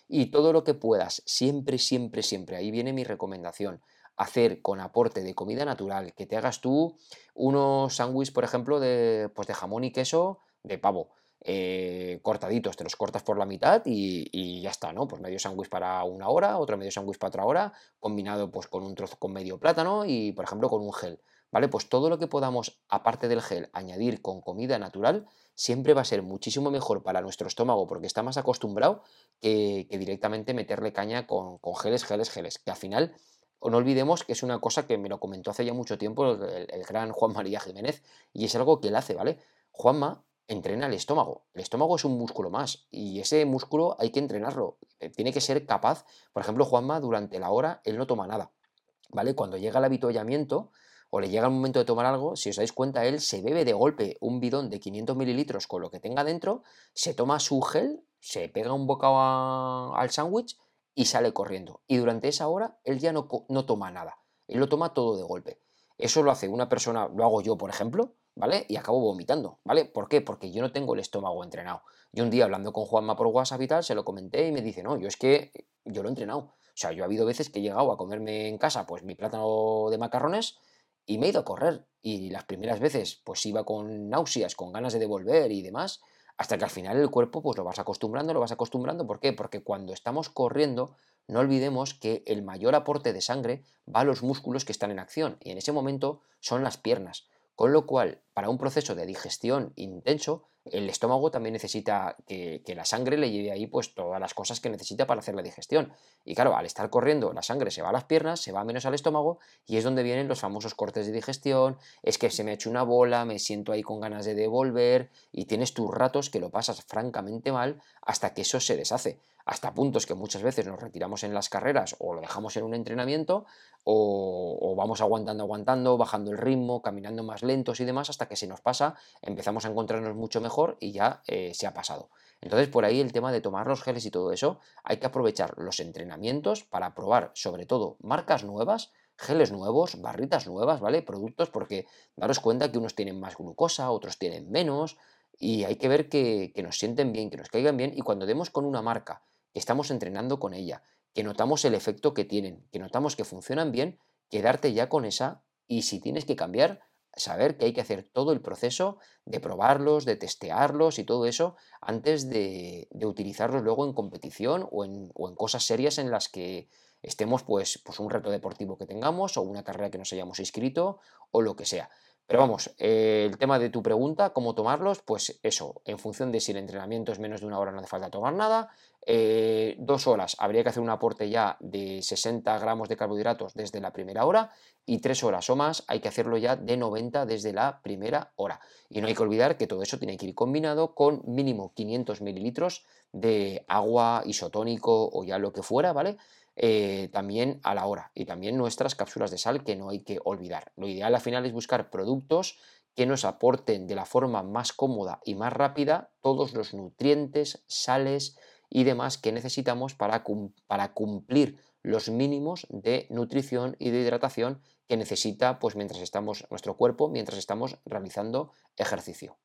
Y todo lo que puedas, siempre, siempre, siempre, ahí viene mi recomendación hacer con aporte de comida natural, que te hagas tú unos sándwiches, por ejemplo, de, pues de jamón y queso de pavo. Eh, cortaditos, te los cortas por la mitad y, ya está, ¿no? Pues medio sándwich para una hora, otro medio sándwich para otra hora, combinado pues con un trozo con medio plátano y por ejemplo con un gel, ¿vale? Pues todo lo que podamos, aparte del gel, añadir con comida natural, siempre va a ser muchísimo mejor para nuestro estómago porque está más acostumbrado que, directamente meterle caña con, con geles, geles, geles, que al final no olvidemos que es una cosa que me lo comentó hace ya mucho tiempo el, gran Juan María Jiménez y es algo que él hace, ¿vale? Juanma entrena el estómago. El estómago es un músculo más y ese músculo hay que entrenarlo. Eh, tiene que ser capaz, por ejemplo, Juanma durante la hora él no toma nada, ¿vale? Cuando llega el avituallamiento o le llega el momento de tomar algo, si os dais cuenta, él se bebe de golpe un bidón de 500 mililitros con lo que tenga dentro, se toma su gel, se pega un bocado al sándwich y sale corriendo. Y durante esa hora él ya no, no toma nada, él lo toma todo de golpe. Eso lo hace una persona, lo hago yo, por ejemplo, ¿vale? Y acabo vomitando, ¿vale? ¿Por qué? Porque yo no tengo el estómago entrenado. Yo un día hablando con Juanma por WhatsApp y tal, se lo comenté y me dice, no, yo es que yo lo he entrenado. O sea, yo ha habido veces que he llegado a comerme en casa, pues mi plátano de macarrones y me he ido a correr. Y las primeras veces, pues iba con náuseas, con ganas de devolver y demás hasta que al final el cuerpo pues lo vas acostumbrando, lo vas acostumbrando. ¿Por qué? Porque cuando estamos corriendo, no olvidemos que el mayor aporte de sangre va a los músculos que están en acción y en ese momento son las piernas. Con lo cual, para un proceso de digestión intenso, el estómago también necesita que, la sangre le lleve ahí pues todas las cosas que necesita para hacer la digestión. Y claro, al estar corriendo, la sangre se va a las piernas, se va menos al estómago y es donde vienen los famosos cortes de digestión, es que se me ha hecho una bola, me siento ahí con ganas de devolver y tienes tus ratos que lo pasas francamente mal hasta que eso se deshace hasta puntos que muchas veces nos retiramos en las carreras o lo dejamos en un entrenamiento o, vamos aguantando, aguantando, bajando el ritmo, caminando más lentos y demás hasta que se nos pasa, empezamos a encontrarnos mucho mejor y ya eh, se ha pasado. Entonces por ahí el tema de tomar los geles y todo eso, hay que aprovechar los entrenamientos para probar sobre todo marcas nuevas, geles nuevos, barritas nuevas, ¿vale? Productos porque daros cuenta que unos tienen más glucosa, otros tienen menos y hay que ver que, que nos sienten bien, que nos caigan bien y cuando demos con una marca estamos entrenando con ella, que notamos el efecto que tienen, que notamos que funcionan bien, quedarte ya con esa y si tienes que cambiar, saber que hay que hacer todo el proceso de probarlos, de testearlos y todo eso antes de, utilizarlos luego en competición o en, o en, cosas serias en las que estemos pues, pues un reto deportivo que tengamos o una carrera que nos hayamos inscrito o lo que sea. Pero vamos, eh, el tema de tu pregunta, cómo tomarlos, pues eso, en función de si el entrenamiento es menos de una hora no hace falta tomar nada, eh, dos horas habría que hacer un aporte ya de 60 gramos de carbohidratos desde la primera hora y tres horas o más hay que hacerlo ya de 90 desde la primera hora. Y no hay que olvidar que todo eso tiene que ir combinado con mínimo 500 mililitros de agua isotónico o ya lo que fuera, ¿vale? Eh, también a la hora y también nuestras cápsulas de sal que no hay que olvidar. Lo ideal al final es buscar productos que nos aporten de la forma más cómoda y más rápida todos los nutrientes, sales y demás que necesitamos para, para cumplir los mínimos de nutrición y de hidratación que necesita pues mientras estamos nuestro cuerpo mientras estamos realizando ejercicio.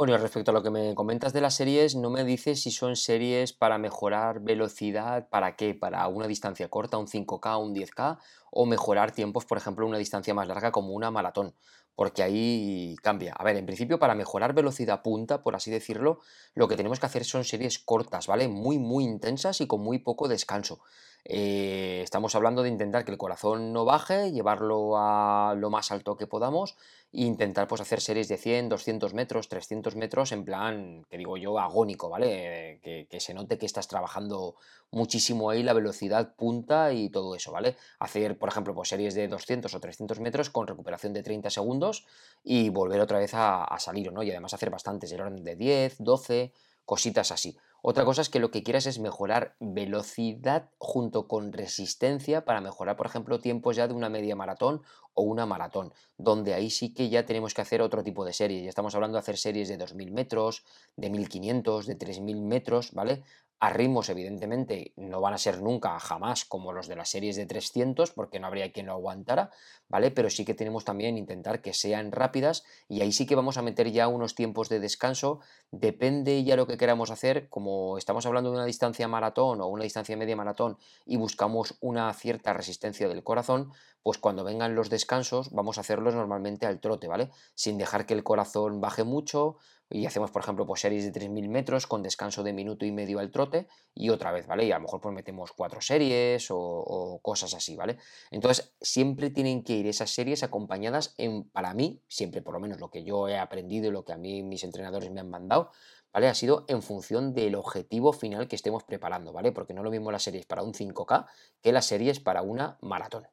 Bueno, respecto a lo que me comentas de las series, no me dices si son series para mejorar velocidad, ¿para qué? ¿Para una distancia corta, un 5K, un 10K? ¿O mejorar tiempos, por ejemplo, una distancia más larga como una maratón? Porque ahí cambia. A ver, en principio para mejorar velocidad punta, por así decirlo, lo que tenemos que hacer son series cortas, ¿vale? Muy, muy intensas y con muy poco descanso. Eh, estamos hablando de intentar que el corazón no baje, llevarlo a lo más alto que podamos e intentar pues hacer series de 100, 200 metros, 300 metros en plan, que digo yo, agónico, ¿vale? Que, se note que estás trabajando muchísimo ahí la velocidad punta y todo eso, ¿vale? Hacer, por ejemplo, pues series de 200 o 300 metros con recuperación de 30 segundos y volver otra vez a, a salir, ¿no? Y además hacer bastantes, el orden de 10, 12, cositas así. Otra cosa es que lo que quieras es mejorar velocidad junto con resistencia para mejorar, por ejemplo, tiempos ya de una media maratón o una maratón, donde ahí sí que ya tenemos que hacer otro tipo de serie. Ya estamos hablando de hacer series de 2.000 metros, de 1.500, de 3.000 metros, ¿vale? A ritmos evidentemente no van a ser nunca jamás como los de las series de 300 porque no habría quien lo aguantara, ¿vale? Pero sí que tenemos también intentar que sean rápidas y ahí sí que vamos a meter ya unos tiempos de descanso, depende ya lo que queramos hacer, como estamos hablando de una distancia maratón o una distancia media maratón y buscamos una cierta resistencia del corazón, pues cuando vengan los descansos vamos a hacerlos normalmente al trote, ¿vale? Sin dejar que el corazón baje mucho y hacemos, por ejemplo, pues series de 3.000 metros con descanso de minuto y medio al trote y otra vez, ¿vale? Y a lo mejor pues metemos cuatro series o, cosas así, ¿vale? Entonces, siempre tienen que ir esas series acompañadas en, para mí, siempre por lo menos lo que yo he aprendido y lo que a mí mis entrenadores me han mandado, ¿vale? Ha sido en función del objetivo final que estemos preparando, ¿vale? Porque no es lo mismo las series para un 5K que las series para una maratón.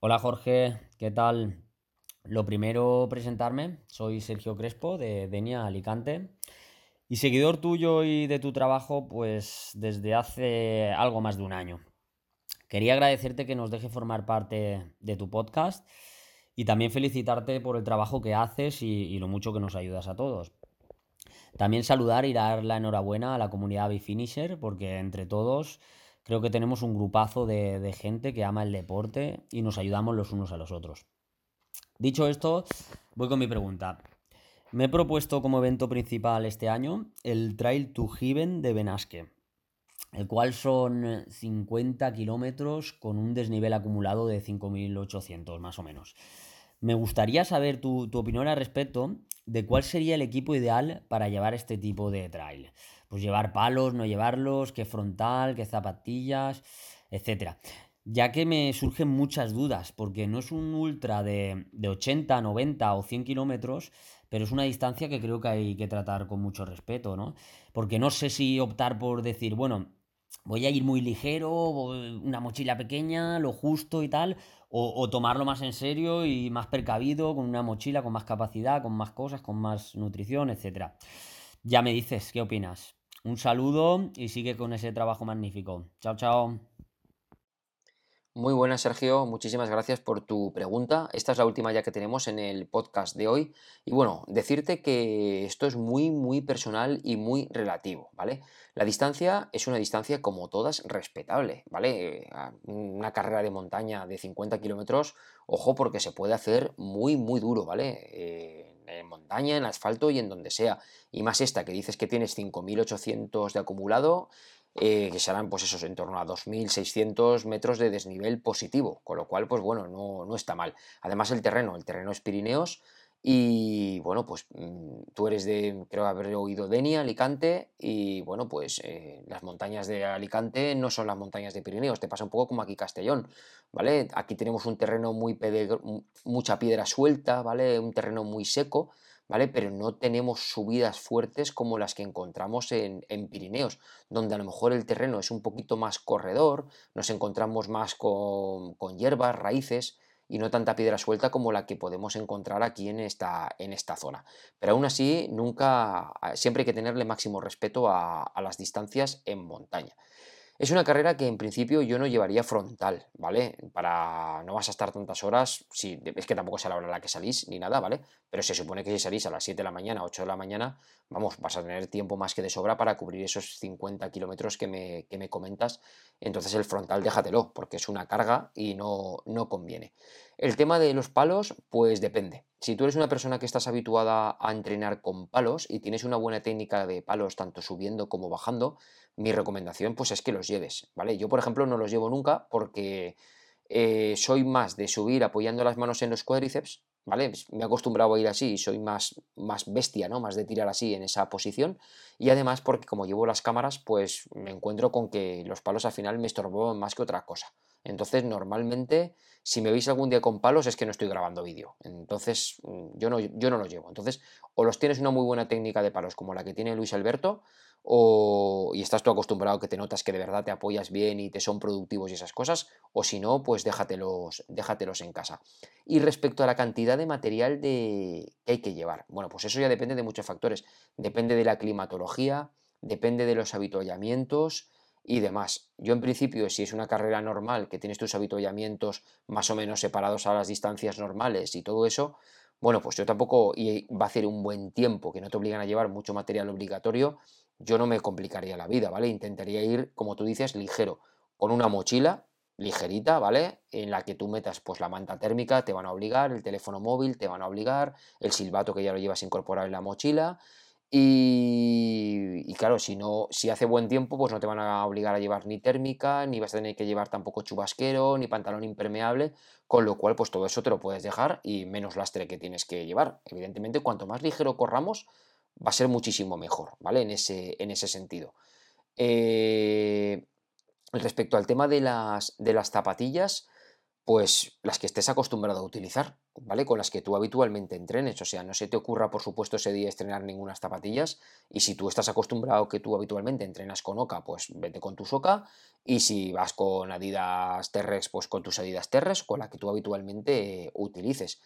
Hola Jorge, ¿qué tal? Lo primero, presentarme. Soy Sergio Crespo de Denia Alicante y seguidor tuyo y de tu trabajo pues desde hace algo más de un año. Quería agradecerte que nos deje formar parte de tu podcast y también felicitarte por el trabajo que haces y, lo mucho que nos ayudas a todos. También saludar y dar la enhorabuena a la comunidad Bifinisher porque entre todos creo que tenemos un grupazo de, gente que ama el deporte y nos ayudamos los unos a los otros. Dicho esto, voy con mi pregunta. Me he propuesto como evento principal este año el Trail to Heaven de Benasque, el cual son 50 kilómetros con un desnivel acumulado de 5.800 más o menos. Me gustaría saber tu, tu, opinión al respecto de cuál sería el equipo ideal para llevar este tipo de trail pues llevar palos, no llevarlos, qué frontal, qué zapatillas, etcétera. Ya que me surgen muchas dudas, porque no es un ultra de, 80, 90 o 100 kilómetros, pero es una distancia que creo que hay que tratar con mucho respeto, ¿no? Porque no sé si optar por decir, bueno, voy a ir muy ligero, una mochila pequeña, lo justo y tal, o, o, tomarlo más en serio y más precavido, con una mochila con más capacidad, con más cosas, con más nutrición, etc. Ya me dices, ¿qué opinas? Un saludo y sigue con ese trabajo magnífico. Chao, chao. Muy buenas, Sergio. Muchísimas gracias por tu pregunta. Esta es la última ya que tenemos en el podcast de hoy. Y bueno, decirte que esto es muy, muy personal y muy relativo, ¿vale? La distancia es una distancia como todas respetable, ¿vale? Una carrera de montaña de 50 kilómetros, ojo porque se puede hacer muy, muy duro, ¿vale? En montaña, en asfalto y en donde sea. Y más esta que dices que tienes 5.800 de acumulado, eh, que serán pues esos en torno a 2.600 metros de desnivel positivo, con lo cual pues bueno, no, no está mal. Además el terreno, el terreno es Pirineos, y bueno, pues mm, tú eres de, creo haber oído Denia, Alicante, y bueno, pues eh, las montañas de Alicante no son las montañas de Pirineos, te pasa un poco como aquí Castellón, ¿vale? Aquí tenemos un terreno muy mucha piedra suelta, ¿vale? Un terreno muy seco, Pero no tenemos subidas fuertes como las que encontramos en, en, Pirineos, donde a lo mejor el terreno es un poquito más corredor, nos encontramos más con, con hierbas, raíces, y no tanta piedra suelta como la que podemos encontrar aquí en esta, en esta zona. Pero aún así, nunca, siempre hay que tenerle máximo respeto a, las distancias en montaña. Es una carrera que en principio yo no llevaría frontal, ¿vale? Para no vas a estar tantas horas, si, es que tampoco es a la hora en la que salís ni nada, ¿vale? Pero se supone que si salís a las 7 de la mañana, 8 de la mañana, vamos, vas a tener tiempo más que de sobra para cubrir esos 50 kilómetros que me, que me comentas. Entonces el frontal déjatelo, porque es una carga y no, no conviene. El tema de los palos, pues depende. Si tú eres una persona que estás habituada a entrenar con palos y tienes una buena técnica de palos tanto subiendo como bajando, mi recomendación pues es que los lleves, ¿vale? Yo, por ejemplo, no los llevo nunca porque eh, soy más de subir apoyando las manos en los cuádriceps, ¿vale? Me he acostumbrado a ir así y soy más, más bestia, ¿no? Más de tirar así en esa posición. Y además porque como llevo las cámaras, pues me encuentro con que los palos al final me estorban más que otra cosa. Entonces, normalmente, si me veis algún día con palos, es que no estoy grabando vídeo. Entonces, mm, yo no, yo no los llevo. Entonces, o los tienes una muy buena técnica de palos como la que tiene Luis Alberto, o, y estás tú acostumbrado que te notas que de verdad te apoyas bien y te son productivos y esas cosas, o si no, pues déjatelos, déjatelos en casa. Y respecto a la cantidad de material de, que hay que llevar, bueno, pues eso ya depende de muchos factores. Depende de la climatología, depende de los habituallamientos, y demás. Yo en principio, si es una carrera normal, que tienes tus habituallamientos más o menos separados a las distancias normales y todo eso, bueno, pues yo tampoco, y va a hacer un buen tiempo, que no te obligan a llevar mucho material obligatorio, yo no me complicaría la vida, ¿vale? Intentaría ir, como tú dices, ligero, con una mochila ligerita, ¿vale? En la que tú metas pues la manta térmica, te van a obligar, el teléfono móvil te van a obligar, el silbato que ya lo llevas incorporado en la mochila, y, claro, si no, si hace buen tiempo, pues no te van a obligar a llevar ni térmica, ni vas a tener que llevar tampoco chubasquero, ni pantalón impermeable, con lo cual, pues todo eso te lo puedes dejar y menos lastre que tienes que llevar. Evidentemente, cuanto más ligero corramos, va a ser muchísimo mejor, ¿vale? En ese, en ese sentido. Eh, respecto al tema de las, de las zapatillas, pues las que estés acostumbrado a utilizar, ¿vale? Con las que tú habitualmente entrenes, o sea, no se te ocurra, por supuesto, ese día estrenar ninguna zapatillas, y si tú estás acostumbrado que tú habitualmente entrenas con Oca, pues vete con tu Oca, y si vas con Adidas Terrex, pues con tus Adidas Terrex, con la que tú habitualmente utilices.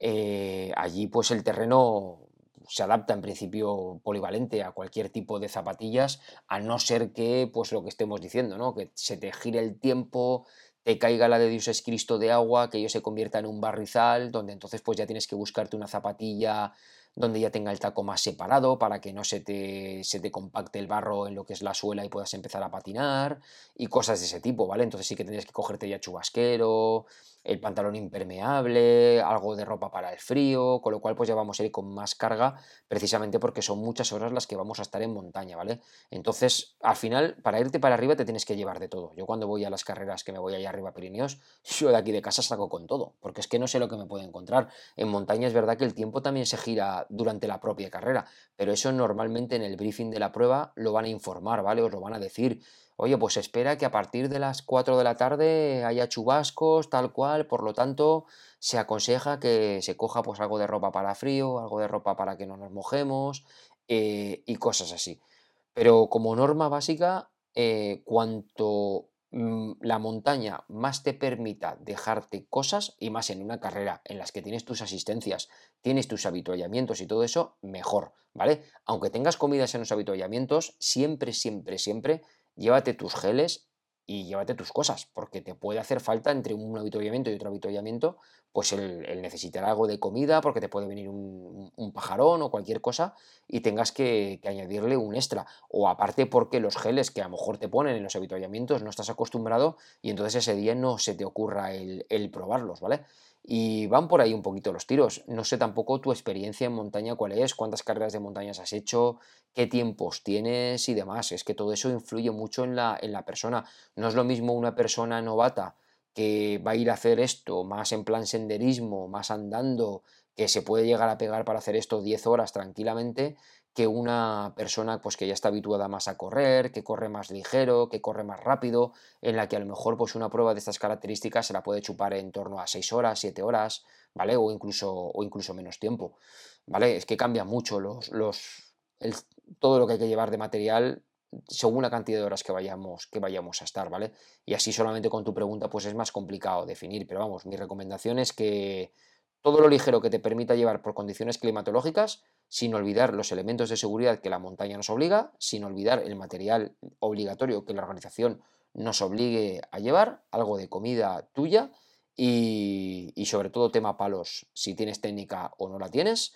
Eh, allí, pues el terreno se adapta en principio polivalente a cualquier tipo de zapatillas, a no ser que, pues lo que estemos diciendo, ¿no? Que se te gire el tiempo, te caiga la de Dios es Cristo de agua, que ello se convierta en un barrizal, donde entonces pues ya tienes que buscarte una zapatilla donde ya tenga el taco más separado para que no se te, se te compacte el barro en lo que es la suela y puedas empezar a patinar y cosas de ese tipo, ¿vale? Entonces sí que tendrías que cogerte ya chubasquero, el pantalón impermeable, algo de ropa para el frío, con lo cual pues ya vamos a ir con más carga precisamente porque son muchas horas las que vamos a estar en montaña, ¿vale? Entonces, al final, para irte para arriba te tienes que llevar de todo. Yo cuando voy a las carreras que me voy allá arriba a Pirineos, yo de aquí de casa saco con todo, porque es que no sé lo que me puedo encontrar. En montaña es verdad que el tiempo también se gira durante la propia carrera, pero eso normalmente en el briefing de la prueba lo van a informar, ¿vale? Os lo van a decir oye, pues espera que a partir de las 4 de la tarde haya chubascos, tal cual, por lo tanto, se aconseja que se coja pues algo de ropa para frío, algo de ropa para que no nos mojemos eh, y cosas así. Pero como norma básica, eh, cuanto la montaña más te permita dejarte cosas, y más en una carrera en las que tienes tus asistencias, tienes tus habituallamientos y todo eso, mejor, ¿vale? Aunque tengas comidas en los habituallamientos, siempre, siempre, siempre llévate tus geles y llévate tus cosas, porque te puede hacer falta entre un avituallamiento y otro avituallamiento, pues el, necesitar algo de comida, porque te puede venir un, pajarón o cualquier cosa y tengas que, añadirle un extra. O aparte porque los geles que a lo mejor te ponen en los avituallamientos no estás acostumbrado y entonces ese día no se te ocurra el probarlos, ¿vale? Y van por ahí un poquito los tiros. No sé tampoco tu experiencia en montaña cuál es, cuántas carreras de montañas has hecho, qué tiempos tienes y demás. Es que todo eso influye mucho en la, en la persona. No es lo mismo una persona novata que va a ir a hacer esto más en plan senderismo, más andando, que se puede llegar a pegar para hacer esto 10 horas tranquilamente, que una persona pues, que ya está habituada más a correr, que corre más ligero, que corre más rápido, en la que a lo mejor pues, una prueba de estas características se la puede chupar en torno a 6 horas, 7 horas, ¿vale? O incluso, o incluso menos tiempo, ¿vale? Es que cambia mucho los, los, todo lo que hay que llevar de material según la cantidad de horas que vayamos, que vayamos a estar, ¿vale? Y así solamente con tu pregunta pues es más complicado definir, pero vamos, mi recomendación es que todo lo ligero que te permita llevar por condiciones climatológicas, sin olvidar los elementos de seguridad que la montaña nos obliga, sin olvidar el material obligatorio que la organización nos obligue a llevar, algo de comida tuya y, sobre todo tema palos, si tienes técnica o no la tienes,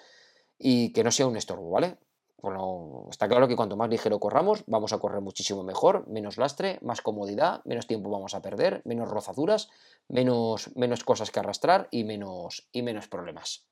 y que no sea un estorbo, ¿vale? Bueno, está claro que cuanto más ligero corramos, vamos a correr muchísimo mejor, menos lastre, más comodidad, menos tiempo vamos a perder, menos rozaduras, menos, menos cosas que arrastrar y menos, y menos problemas.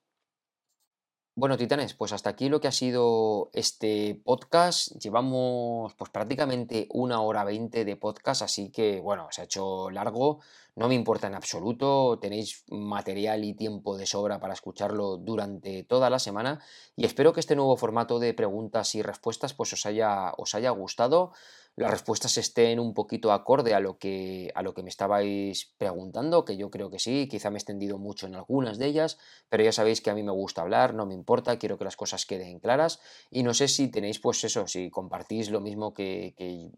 Bueno, titanes, pues hasta aquí lo que ha sido este podcast. Llevamos pues prácticamente una hora veinte de podcast, así que bueno, se ha hecho largo. No me importa en absoluto, tenéis material y tiempo de sobra para escucharlo durante toda la semana y espero que este nuevo formato de preguntas y respuestas pues os haya, os haya gustado las respuestas estén un poquito acorde a lo que a lo que me estabais preguntando, que yo creo que sí, quizá me he extendido mucho en algunas de ellas, pero ya sabéis que a mí me gusta hablar, no me importa, quiero que las cosas queden claras y no sé si tenéis pues eso, si compartís lo mismo que,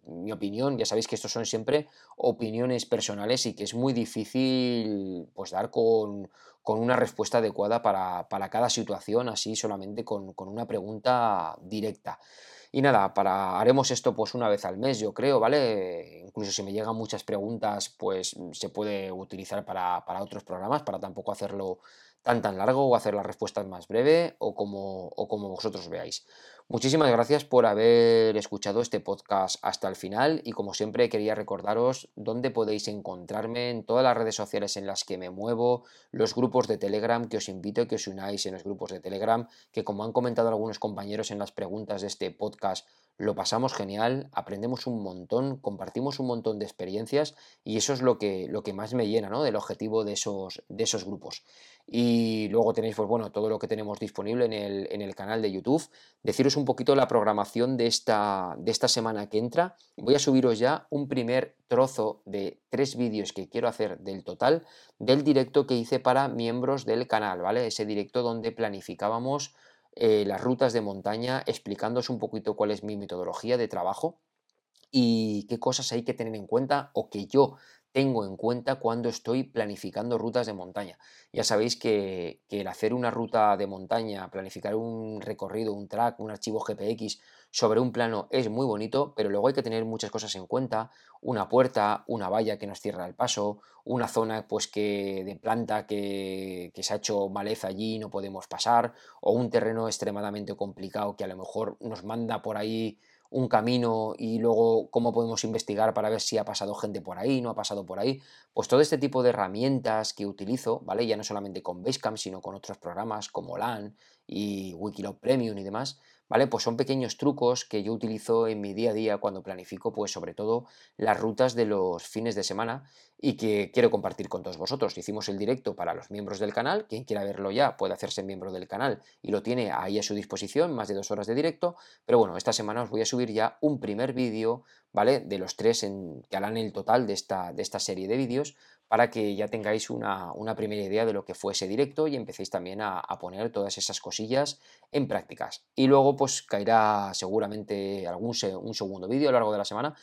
mi opinión, ya sabéis que estos son siempre opiniones personales y que es muy difícil pues dar con, una respuesta adecuada para, cada situación, así solamente con, con una pregunta directa. Y nada, para, haremos esto pues una vez al mes, yo creo, ¿vale? Incluso si me llegan muchas preguntas, pues se puede utilizar para, para otros programas, para tampoco hacerlo tan tan largo o hacer las respuestas más breve o como, o como vosotros veáis. Muchísimas gracias por haber escuchado este podcast hasta el final y como siempre quería recordaros dónde podéis encontrarme en todas las redes sociales en las que me muevo, los grupos de Telegram que os invito a que os unáis en los grupos de Telegram, que como han comentado algunos compañeros en las preguntas de este podcast, lo pasamos genial, aprendemos un montón, compartimos un montón de experiencias y eso es lo que, lo que más me llena del objetivo de esos, de esos grupos. Y luego tenéis, pues bueno, todo lo que tenemos disponible en el, en el canal de YouTube. Deciros un poquito la programación de esta, de esta semana que entra. Voy a subiros ya un primer trozo de tres vídeos que quiero hacer del total del directo que hice para miembros del canal, ¿vale? Ese directo donde planificábamos eh, las rutas de montaña, explicándoos un poquito cuál es mi metodología de trabajo y qué cosas hay que tener en cuenta o que yo tengo en cuenta cuando estoy planificando rutas de montaña. Ya sabéis que, el hacer una ruta de montaña, planificar un recorrido, un track, un archivo GPX sobre un plano es muy bonito, pero luego hay que tener muchas cosas en cuenta, una puerta, una valla que nos cierra el paso, una zona pues que de planta que, que se ha hecho maleza allí y no podemos pasar, o un terreno extremadamente complicado que a lo mejor nos manda por ahí un camino y luego cómo podemos investigar para ver si ha pasado gente por ahí, no ha pasado por ahí. Pues todo este tipo de herramientas que utilizo, ¿vale? Ya no solamente con Basecamp, sino con otros programas como LAN y Wikiloc Premium y demás, ¿vale? Pues son pequeños trucos que yo utilizo en mi día a día cuando planifico, pues sobre todo las rutas de los fines de semana y que quiero compartir con todos vosotros. Hicimos el directo para los miembros del canal, quien quiera verlo ya puede hacerse miembro del canal y lo tiene ahí a su disposición, más de dos horas de directo, pero bueno, esta semana os voy a subir ya un primer vídeo, ¿vale? De los tres en, que harán el total de esta, de esta serie de vídeos para que ya tengáis una, primera idea de lo que fue ese directo y empecéis también a, poner todas esas cosillas en prácticas. Y luego pues caerá seguramente algún un segundo vídeo a lo largo de la semana.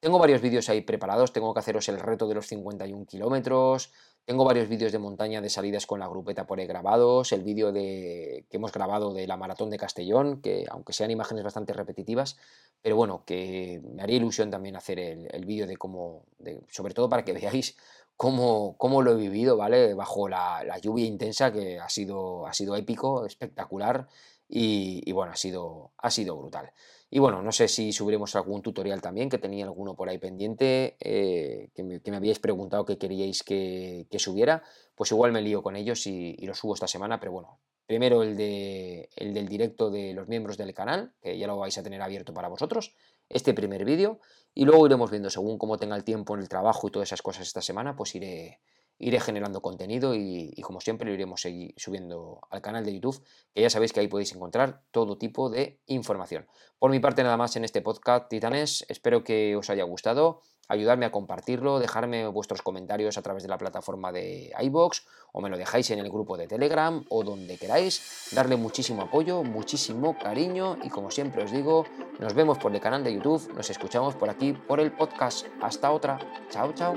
Tengo varios vídeos ahí preparados, tengo que haceros el reto de los 51 kilómetros, tengo varios vídeos de montaña de salidas con la grupeta por ahí grabados, el vídeo de, que hemos grabado de la maratón de Castellón, que aunque sean imágenes bastante repetitivas, pero bueno, que me haría ilusión también hacer el, vídeo de cómo, sobre todo para que veáis cómo, cómo, lo he vivido, ¿vale? Bajo la, lluvia intensa que ha sido, ha sido épico, espectacular y, bueno, ha sido, ha sido brutal. Y bueno, no sé si subiremos algún tutorial también, que tenía alguno por ahí pendiente, eh, que, me, habíais preguntado que queríais que, subiera, pues igual me lío con ellos y, y, lo subo esta semana, pero bueno, primero el, de, el del directo de los miembros del canal, que ya lo vais a tener abierto para vosotros, este primer vídeo, y luego iremos viendo según cómo tenga el tiempo en el trabajo y todas esas cosas esta semana, pues iré, iré generando contenido y, como siempre lo iremos subiendo al canal de YouTube, que ya sabéis que ahí podéis encontrar todo tipo de información. Por mi parte nada más en este podcast, Titanes, espero que os haya gustado ayudarme a compartirlo, dejarme vuestros comentarios a través de la plataforma de iBox o me lo dejáis en el grupo de Telegram o donde queráis, darle muchísimo apoyo, muchísimo cariño y como siempre os digo, nos vemos por el canal de YouTube, nos escuchamos por aquí por el podcast. Hasta otra. Chao, chao.